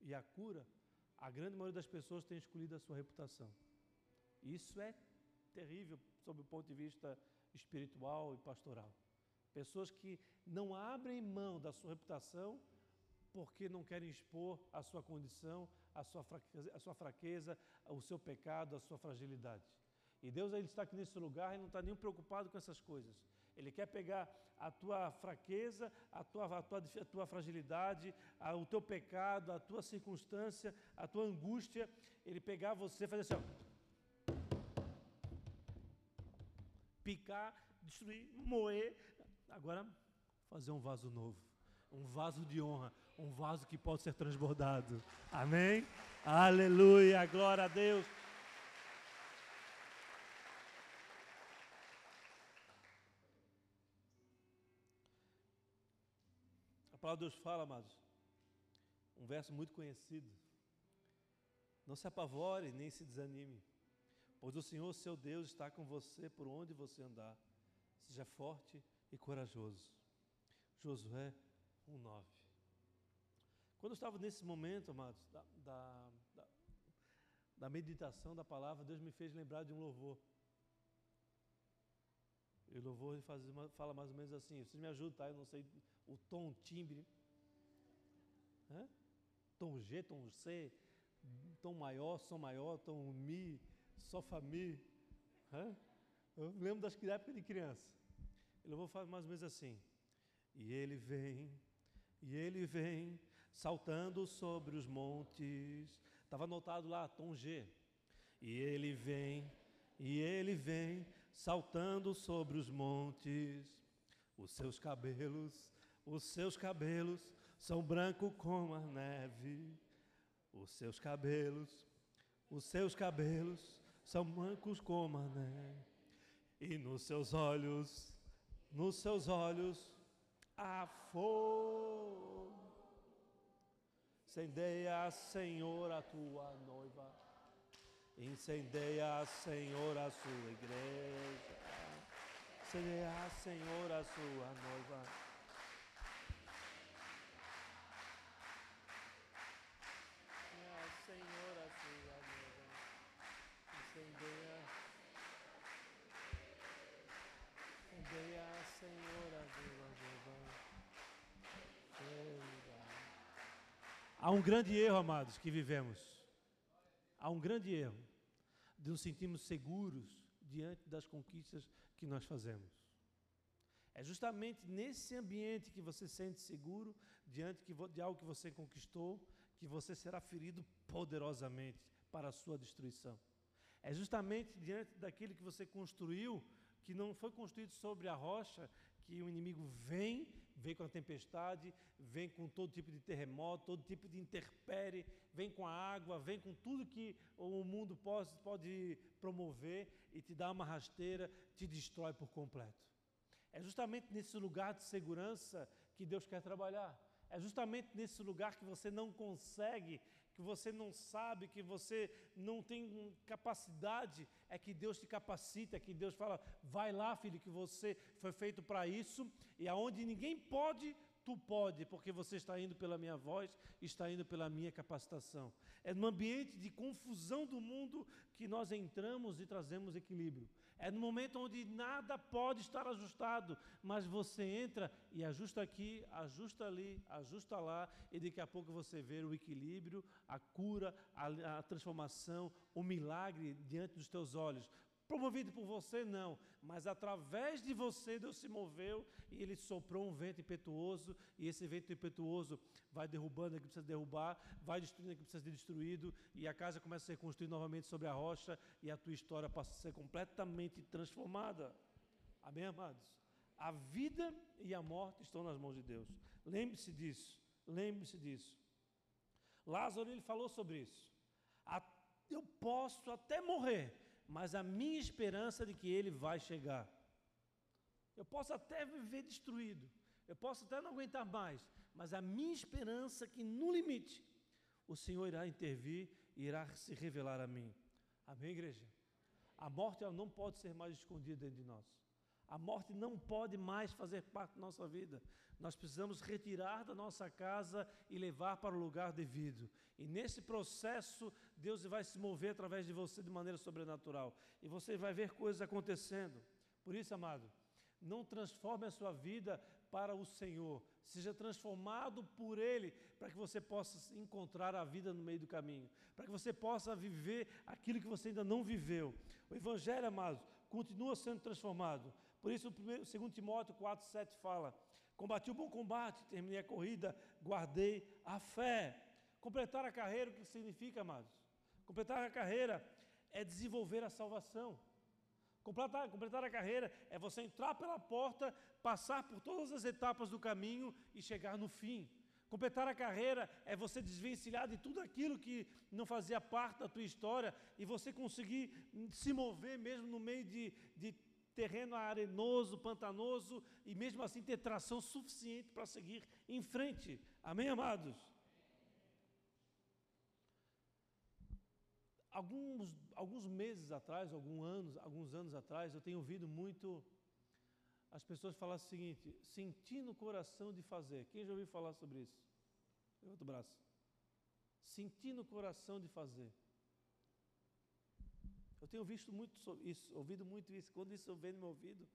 e a cura, a grande maioria das pessoas tem escolhido a sua reputação. Isso é terrível sob o ponto de vista espiritual e pastoral. Pessoas que não abrem mão da sua reputação porque não querem expor a sua condição, a sua fraqueza, a sua fraqueza o seu pecado, a sua fragilidade. E Deus ele está aqui nesse lugar e não está nem preocupado com essas coisas. Ele quer pegar a tua fraqueza, a tua, a tua, a tua fragilidade, a, o teu pecado, a tua circunstância, a tua angústia, ele pegar você e fazer assim, ó, picar, destruir, moer, agora fazer um vaso novo, um vaso de honra, um vaso que pode ser transbordado. Amém? Aleluia, glória a Deus. A palavra de Deus fala, amados, um verso muito conhecido. Não se apavore nem se desanime, pois o Senhor, seu Deus, está com você por onde você andar. Seja forte e corajoso. Josué 1,9. Quando eu estava nesse momento, amados, da, da, da, da meditação da palavra, Deus me fez lembrar de um louvor. E o louvor fala mais ou menos assim, vocês me ajudam, tá? Eu não sei o tom, o timbre. Hã? Tom G, tom C, tom maior, som maior, tom Mi, Fá Mi. Hã? Eu lembro das épocas de criança. O louvor faz mais ou menos assim. E ele vem, e ele vem, saltando sobre os montes. Estava anotado lá, tom G. E ele vem, e ele vem, saltando sobre os montes. Os seus cabelos, os seus cabelos são brancos como a neve. Os seus cabelos, os seus cabelos são brancos como a neve. E nos seus olhos, nos seus olhos, há fogo. Incendeia, Senhor, a tua noiva. Incendeia, Senhor, a sua igreja. Incendeia, Senhor, a sua noiva. Senhor, a sua noiva. Incendeia. Incendeia, Senhor, a sua noiva. Há um grande erro, amados, que vivemos. Há um grande erro de nos sentirmos seguros diante das conquistas que nós fazemos. É justamente nesse ambiente que você se sente seguro diante de algo que você conquistou, que você será ferido poderosamente para a sua destruição. É justamente diante daquilo que você construiu, que não foi construído sobre a rocha, que o inimigo vem vem com a tempestade, vem com todo tipo de terremoto, todo tipo de interpere, vem com a água, vem com tudo que o mundo pode, pode promover e te dá uma rasteira, te destrói por completo. É justamente nesse lugar de segurança que Deus quer trabalhar. É justamente nesse lugar que você não consegue, que você não sabe, que você não tem capacidade, é que Deus te capacita, é que Deus fala: vai lá, filho, que você foi feito para isso, e aonde ninguém pode, tu pode, porque você está indo pela minha voz, está indo pela minha capacitação. É no ambiente de confusão do mundo que nós entramos e trazemos equilíbrio. É no momento onde nada pode estar ajustado, mas você entra e ajusta aqui, ajusta ali, ajusta lá, e daqui a pouco você vê o equilíbrio, a cura, a, a transformação, o milagre diante dos teus olhos promovido por você, não, mas através de você Deus se moveu e ele soprou um vento impetuoso, e esse vento impetuoso vai derrubando aquilo que precisa derrubar, vai destruindo aquilo que precisa ser destruído, e a casa começa a ser construída novamente sobre a rocha, e a tua história passa a ser completamente transformada. Amém, amados? A vida e a morte estão nas mãos de Deus. Lembre-se disso, lembre-se disso. Lázaro ele falou sobre isso. Eu posso até morrer, mas a minha esperança de que ele vai chegar. Eu posso até viver destruído, eu posso até não aguentar mais, mas a minha esperança é que no limite o Senhor irá intervir e irá se revelar a mim. Amém, igreja? A morte ela não pode ser mais escondida dentro de nós. A morte não pode mais fazer parte da nossa vida. Nós precisamos retirar da nossa casa e levar para o lugar devido. E nesse processo, Deus vai se mover através de você de maneira sobrenatural. E você vai ver coisas acontecendo. Por isso, amado, não transforme a sua vida para o Senhor. Seja transformado por Ele, para que você possa encontrar a vida no meio do caminho. Para que você possa viver aquilo que você ainda não viveu. O Evangelho, amados, continua sendo transformado. Por isso, o 2 Timóteo 4, 7 fala: Combati o bom combate, terminei a corrida, guardei a fé. Completar a carreira, o que significa, amados? Completar a carreira é desenvolver a salvação. Completar, completar a carreira é você entrar pela porta, passar por todas as etapas do caminho e chegar no fim. Completar a carreira é você desvencilhar de tudo aquilo que não fazia parte da tua história e você conseguir se mover mesmo no meio de, de terreno arenoso, pantanoso, e mesmo assim ter tração suficiente para seguir em frente. Amém, amados? Alguns, alguns meses atrás, alguns anos, alguns anos atrás, eu tenho ouvido muito as pessoas falar o seguinte: sentir no coração de fazer. Quem já ouviu falar sobre isso? Levanta o braço. Sentir no coração de fazer. Eu tenho visto muito isso, ouvido muito isso. Quando isso vem no meu ouvido,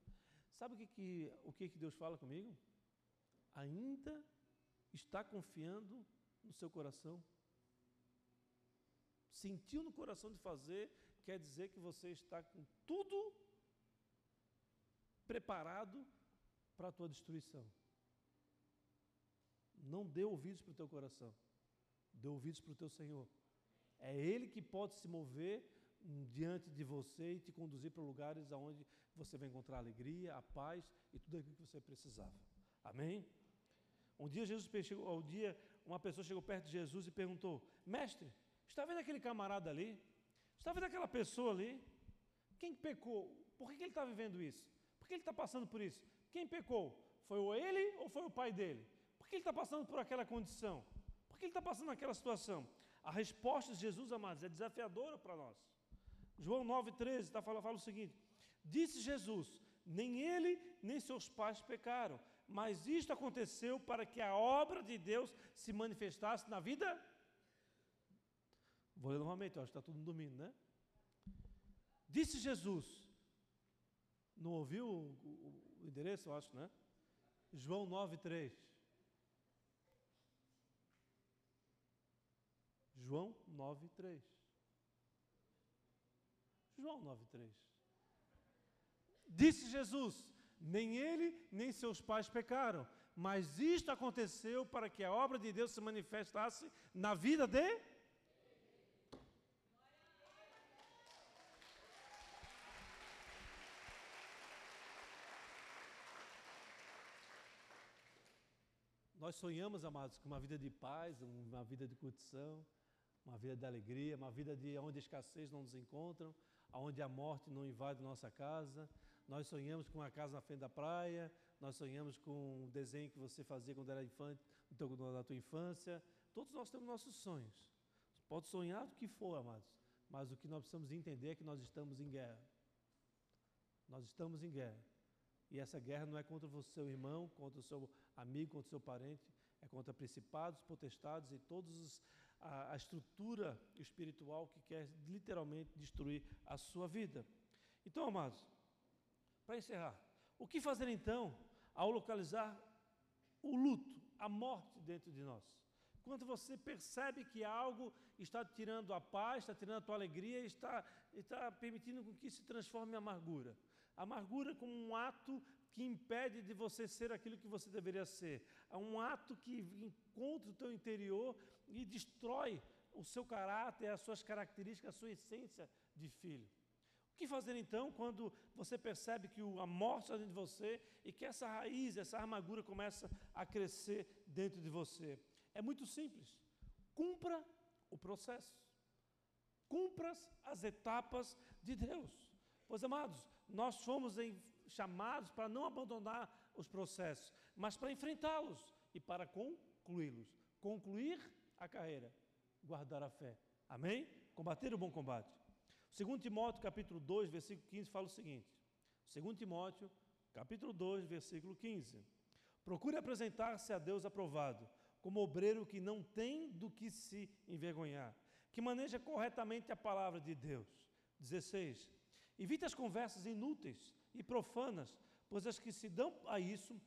sabe o que, que, o que, que Deus fala comigo? Ainda está confiando no seu coração? Sentiu no coração de fazer, quer dizer que você está com tudo preparado para a tua destruição. Não dê ouvidos para o teu coração, dê ouvidos para o teu Senhor. É Ele que pode se mover diante de você e te conduzir para lugares onde você vai encontrar alegria, a paz e tudo aquilo que você precisava. Amém? Um dia Jesus chegou, um dia uma pessoa chegou perto de Jesus e perguntou: Mestre, está vendo aquele camarada ali? Está vendo aquela pessoa ali? Quem pecou? Por que ele está vivendo isso? Por que ele está passando por isso? Quem pecou? Foi o ele ou foi o pai dele? Por que ele está passando por aquela condição? Por que ele está passando naquela situação? A resposta de Jesus, amados, é desafiadora para nós. João 9,13 tá, fala, fala o seguinte: Disse Jesus: Nem ele, nem seus pais pecaram, mas isto aconteceu para que a obra de Deus se manifestasse na vida. Vou ler novamente, acho que está tudo no domínio, né? Disse Jesus, não ouviu o, o, o endereço, eu acho, né? João 9,3. João 9,3. João 9,3. Disse Jesus: Nem ele, nem seus pais pecaram, mas isto aconteceu para que a obra de Deus se manifestasse na vida de. Nós sonhamos, amados, com uma vida de paz, uma vida de curtição, uma vida de alegria, uma vida de onde a escassez não nos encontram, onde a morte não invade nossa casa. Nós sonhamos com uma casa na frente da praia, nós sonhamos com um desenho que você fazia quando era infante, na tua infância. Todos nós temos nossos sonhos. Pode sonhar o que for, amados, mas o que nós precisamos entender é que nós estamos em guerra. Nós estamos em guerra. E essa guerra não é contra o seu irmão, contra o seu amigo, contra seu parente, é contra principados, potestades e toda a, a estrutura espiritual que quer literalmente destruir a sua vida. Então, amados, para encerrar, o que fazer então ao localizar o luto, a morte dentro de nós? Quando você percebe que algo está tirando a paz, está tirando a tua alegria, está, está permitindo que se transforme em amargura. Amargura como um ato que impede de você ser aquilo que você deveria ser. É um ato que encontra o teu interior e destrói o seu caráter, as suas características, a sua essência de filho. O que fazer então quando você percebe que a morte está dentro de você e que essa raiz, essa armadura começa a crescer dentro de você? É muito simples. Cumpra o processo. Cumpra as etapas de Deus. Pois, amados, nós fomos em, chamados para não abandonar os processos, mas para enfrentá-los e para concluí-los. Concluir a carreira, guardar a fé. Amém? Combater o bom combate. 2 Timóteo capítulo 2, versículo 15 fala o seguinte. 2 Timóteo capítulo 2, versículo 15. Procure apresentar-se a Deus aprovado, como obreiro que não tem do que se envergonhar, que maneja corretamente a palavra de Deus. 16. Evite as conversas inúteis e profanas, pois as que se dão a isso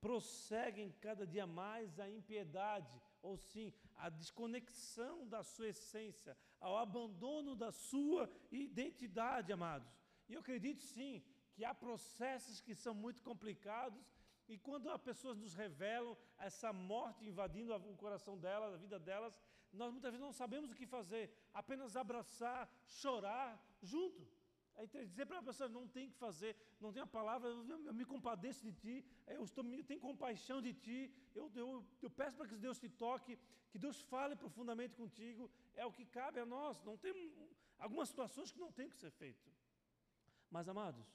prosseguem cada dia mais a impiedade, ou sim, a desconexão da sua essência, ao abandono da sua identidade, amados. E eu acredito sim que há processos que são muito complicados e quando as pessoas nos revelam essa morte invadindo o coração delas, a vida delas, nós muitas vezes não sabemos o que fazer, apenas abraçar, chorar junto. É dizer para a pessoa, não tem que fazer, não tem a palavra, eu, eu me compadeço de ti, eu, estou, eu tenho compaixão de ti, eu, eu, eu peço para que Deus te toque, que Deus fale profundamente contigo, é o que cabe a nós. Não tem algumas situações que não tem que ser feito. Mas, amados,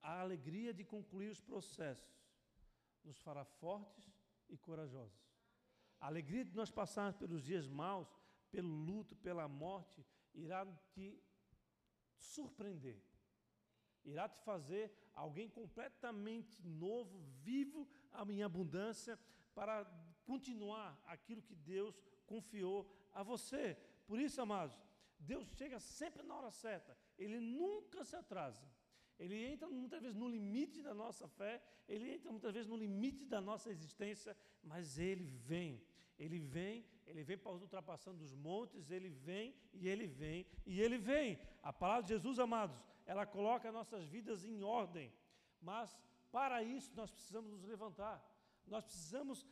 a alegria de concluir os processos nos fará fortes e corajosos. A alegria de nós passarmos pelos dias maus, pelo luto, pela morte, irá te surpreender. Irá te fazer alguém completamente novo, vivo em abundância, para continuar aquilo que Deus confiou a você. Por isso, amados, Deus chega sempre na hora certa, Ele nunca se atrasa. Ele entra muitas vezes no limite da nossa fé, ele entra muitas vezes no limite da nossa existência, mas ele vem. Ele vem, ele vem ultrapassando os montes, ele vem e ele vem e ele vem. A palavra de Jesus, amados, ela coloca nossas vidas em ordem. Mas para isso nós precisamos nos levantar. Nós precisamos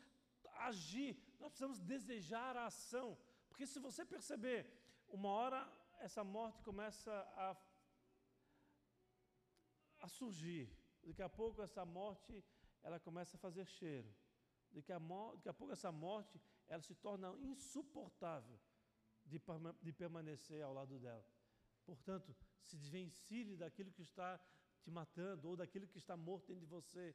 agir, nós precisamos desejar a ação. Porque se você perceber, uma hora essa morte começa a a surgir. Daqui a pouco essa morte ela começa a fazer cheiro. Daqui a, daqui a pouco essa morte ela se torna insuportável de, de permanecer ao lado dela. Portanto, se desvencilhe daquilo que está te matando ou daquilo que está morto dentro de você.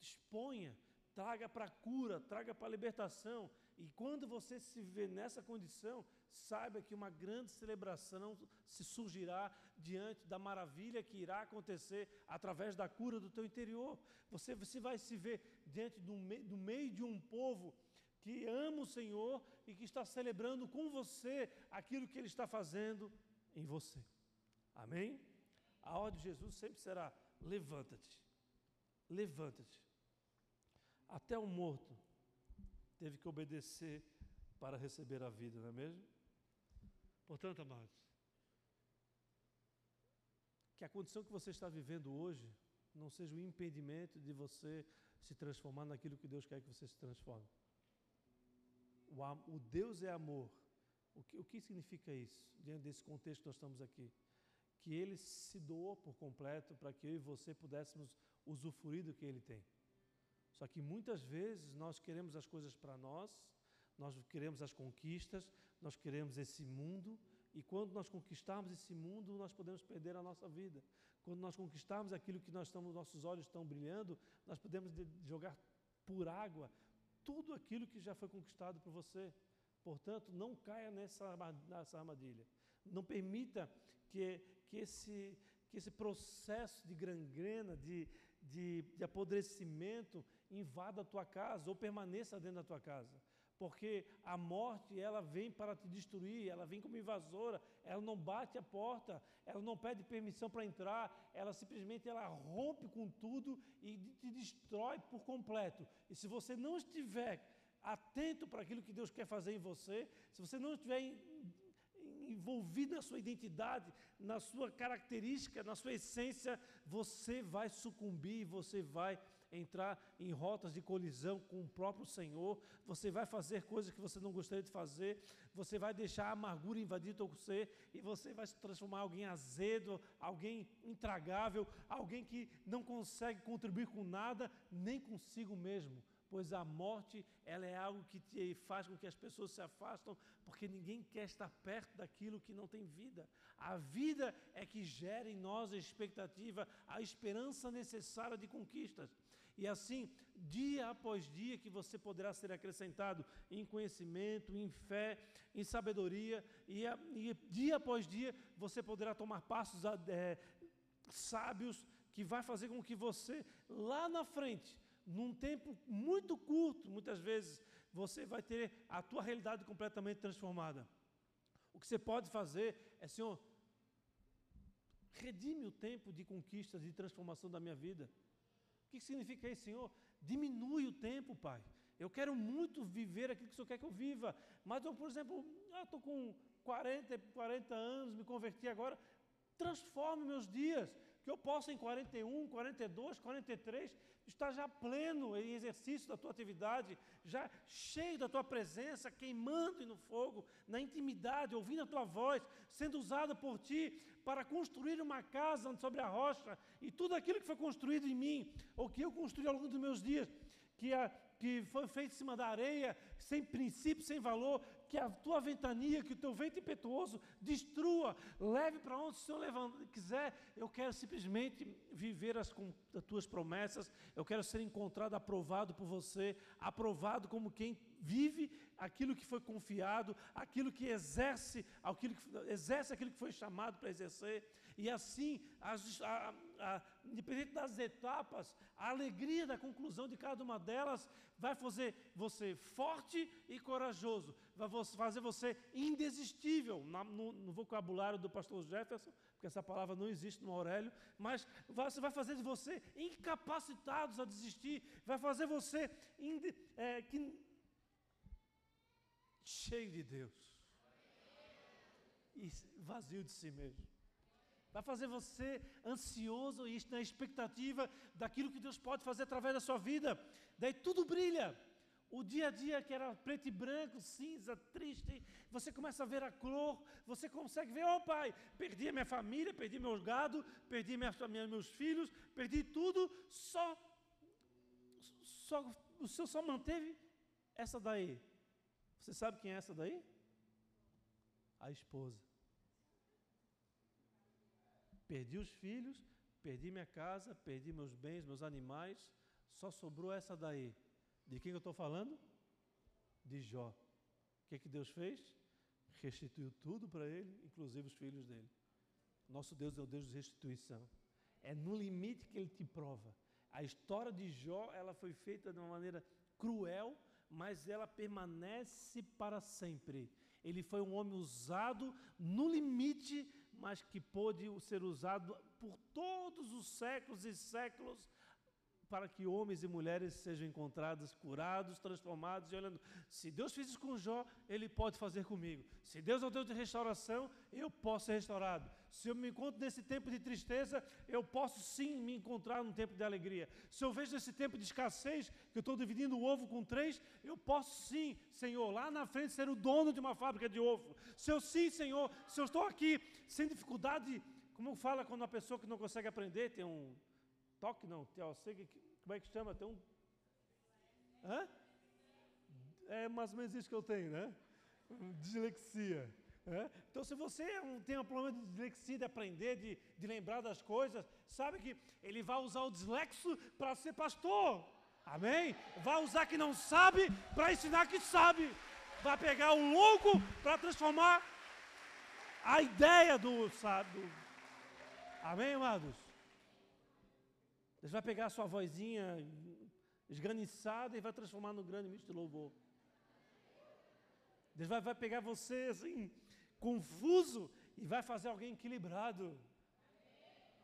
Exponha, traga para a cura, traga para a libertação. E quando você se vê nessa condição, saiba que uma grande celebração se surgirá diante da maravilha que irá acontecer através da cura do teu interior. Você, você vai se ver diante do, me, do meio de um povo que ama o Senhor e que está celebrando com você aquilo que Ele está fazendo em você. Amém? A ordem de Jesus sempre será: levanta-te, levanta-te. Até o morto teve que obedecer para receber a vida, não é mesmo? Portanto, amados, que a condição que você está vivendo hoje não seja um impedimento de você se transformar naquilo que Deus quer que você se transforme. O, o Deus é amor. O que, o que significa isso, diante desse contexto que nós estamos aqui? Que Ele se doou por completo para que eu e você pudéssemos usufruir do que Ele tem. Só que muitas vezes nós queremos as coisas para nós, nós queremos as conquistas, nós queremos esse mundo, e quando nós conquistarmos esse mundo, nós podemos perder a nossa vida. Quando nós conquistarmos aquilo que nós estamos, nossos olhos estão brilhando, nós podemos jogar por água tudo aquilo que já foi conquistado por você. Portanto, não caia nessa, nessa armadilha. Não permita que, que, esse, que esse processo de gangrena, de, de, de apodrecimento, invada a tua casa ou permaneça dentro da tua casa porque a morte ela vem para te destruir, ela vem como invasora, ela não bate a porta, ela não pede permissão para entrar, ela simplesmente ela rompe com tudo e te destrói por completo. E se você não estiver atento para aquilo que Deus quer fazer em você, se você não estiver envolvido na sua identidade, na sua característica, na sua essência, você vai sucumbir, você vai entrar em rotas de colisão com o próprio Senhor, você vai fazer coisas que você não gostaria de fazer, você vai deixar a amargura invadir teu ser e você vai se transformar em alguém azedo, alguém intragável, alguém que não consegue contribuir com nada, nem consigo mesmo pois a morte ela é algo que te faz com que as pessoas se afastam, porque ninguém quer estar perto daquilo que não tem vida. A vida é que gera em nós a expectativa, a esperança necessária de conquistas. E assim, dia após dia, que você poderá ser acrescentado em conhecimento, em fé, em sabedoria, e, e dia após dia você poderá tomar passos é, sábios que vai fazer com que você, lá na frente, num tempo muito curto, muitas vezes, você vai ter a tua realidade completamente transformada. O que você pode fazer é, Senhor, redime o tempo de conquistas, de transformação da minha vida. O que significa isso, Senhor? Diminui o tempo, Pai. Eu quero muito viver aquilo que o Senhor quer que eu viva. Mas eu, por exemplo, estou com 40, 40 anos, me converti agora. Transforme meus dias. Que eu possa em 41, 42, 43 estar já pleno em exercício da tua atividade, já cheio da tua presença, queimando no fogo, na intimidade, ouvindo a tua voz, sendo usado por ti para construir uma casa sobre a rocha e tudo aquilo que foi construído em mim, ou que eu construí ao longo dos meus dias, que, a, que foi feito em cima da areia, sem princípio, sem valor, que a tua ventania, que o teu vento impetuoso destrua, leve para onde o Senhor levanta, quiser. Eu quero simplesmente viver as, as tuas promessas, eu quero ser encontrado, aprovado por você, aprovado como quem vive aquilo que foi confiado, aquilo que exerce, aquilo que, exerce aquilo que foi chamado para exercer. E assim, as, a, a, independente das etapas, a alegria da conclusão de cada uma delas vai fazer você forte e corajoso, vai fazer você indesistível, no, no vocabulário do pastor Jefferson, porque essa palavra não existe no Aurélio, mas vai, vai fazer de você incapacitados a desistir, vai fazer você é, que, cheio de Deus e vazio de si mesmo. Vai fazer você ansioso e na expectativa daquilo que Deus pode fazer através da sua vida. Daí tudo brilha. O dia a dia que era preto e branco, cinza, triste, você começa a ver a cor, você consegue ver, oh pai, perdi a minha família, perdi meu gado, perdi minha, minha, meus filhos, perdi tudo, só, só o Senhor só manteve essa daí. Você sabe quem é essa daí? A esposa. Perdi os filhos, perdi minha casa, perdi meus bens, meus animais, só sobrou essa daí. De quem eu estou falando? De Jó. O que, que Deus fez? Restituiu tudo para ele, inclusive os filhos dele. Nosso Deus é o Deus de restituição. É no limite que ele te prova. A história de Jó, ela foi feita de uma maneira cruel, mas ela permanece para sempre. Ele foi um homem usado no limite mas que pôde ser usado por todos os séculos e séculos para que homens e mulheres sejam encontrados curados, transformados e olhando. Se Deus fez isso com Jó, Ele pode fazer comigo. Se Deus é o Deus de restauração, eu posso ser restaurado. Se eu me encontro nesse tempo de tristeza, eu posso sim me encontrar num tempo de alegria. Se eu vejo esse tempo de escassez, que eu estou dividindo o ovo com três, eu posso sim, Senhor, lá na frente ser o dono de uma fábrica de ovo. Se eu sim, Senhor, se eu estou aqui sem dificuldade, como fala quando uma pessoa que não consegue aprender tem um toque não, TLC, como é que chama? Tem um. Hã? É mais ou menos isso que eu tenho, né? Dislexia. É? Então, se você é tem um problema de dislexia, de aprender, de, de lembrar das coisas, sabe que ele vai usar o dislexo para ser pastor. Amém? Vai usar que não sabe para ensinar que sabe. vai pegar o louco para transformar a ideia do sábio. Amém, amados? Deus vai pegar a sua vozinha esganiçada e vai transformar no grande ministro de louvor. Deus vai, vai pegar você assim, confuso, e vai fazer alguém equilibrado.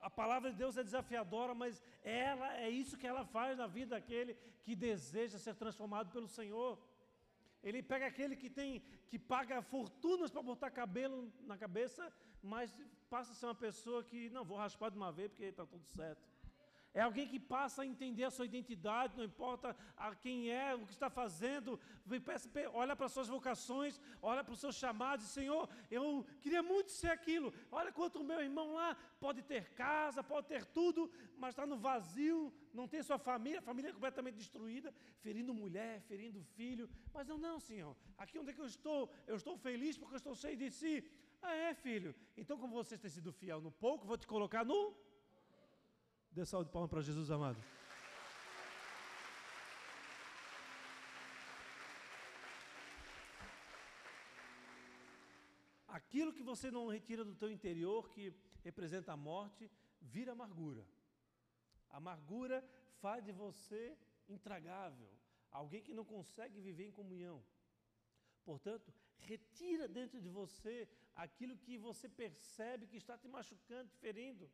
A palavra de Deus é desafiadora, mas ela é isso que ela faz na vida daquele que deseja ser transformado pelo Senhor. Ele pega aquele que tem que paga fortunas para botar cabelo na cabeça, mas passa a ser uma pessoa que não vou raspar de uma vez porque está tudo certo. É alguém que passa a entender a sua identidade, não importa a quem é, o que está fazendo, olha para as suas vocações, olha para os seus chamados, Senhor, eu queria muito ser aquilo. Olha quanto o meu irmão lá pode ter casa, pode ter tudo, mas está no vazio, não tem sua família, a família é completamente destruída, ferindo mulher, ferindo filho. Mas eu não, Senhor, aqui onde é que eu estou? Eu estou feliz porque eu estou cheio de si. Ah, é, filho? Então, como você tem sido fiel no pouco, vou te colocar no Dê salve de palmas para Jesus amado. Aquilo que você não retira do teu interior, que representa a morte, vira amargura. A amargura faz de você intragável, alguém que não consegue viver em comunhão. Portanto, retira dentro de você aquilo que você percebe que está te machucando, te ferindo.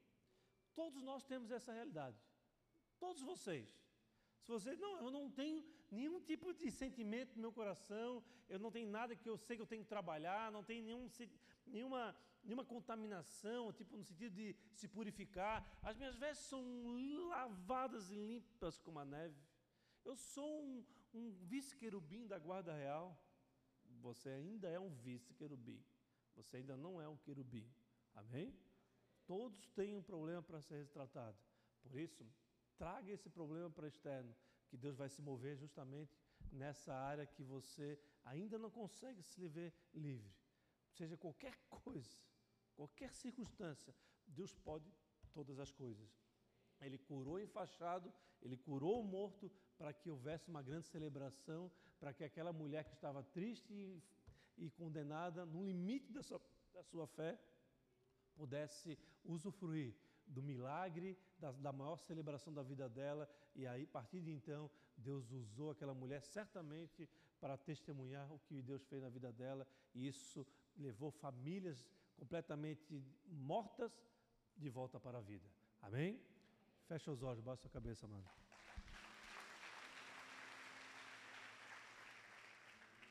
Todos nós temos essa realidade. Todos vocês. Se você, não, eu não tenho nenhum tipo de sentimento no meu coração, eu não tenho nada que eu sei que eu tenho que trabalhar, não tenho nenhum, nenhuma, nenhuma contaminação, tipo no sentido de se purificar. As minhas vestes são lavadas e limpas como a neve. Eu sou um, um vice-querubim da guarda real. Você ainda é um vice-querubim. Você ainda não é um querubim. Amém? Todos têm um problema para ser tratado. Por isso, traga esse problema para externo, que Deus vai se mover justamente nessa área que você ainda não consegue se ver livre. Seja qualquer coisa, qualquer circunstância, Deus pode todas as coisas. Ele curou o enfaixado, ele curou o morto para que houvesse uma grande celebração, para que aquela mulher que estava triste e, e condenada, no limite da sua, da sua fé, pudesse usufruir do milagre, da, da, maior celebração da vida dela, e aí, a partir de então, Deus usou aquela mulher certamente para testemunhar o que Deus fez na vida dela, e isso levou famílias completamente mortas de volta para a vida. Amém? Fecha os olhos, baixa a cabeça, mano.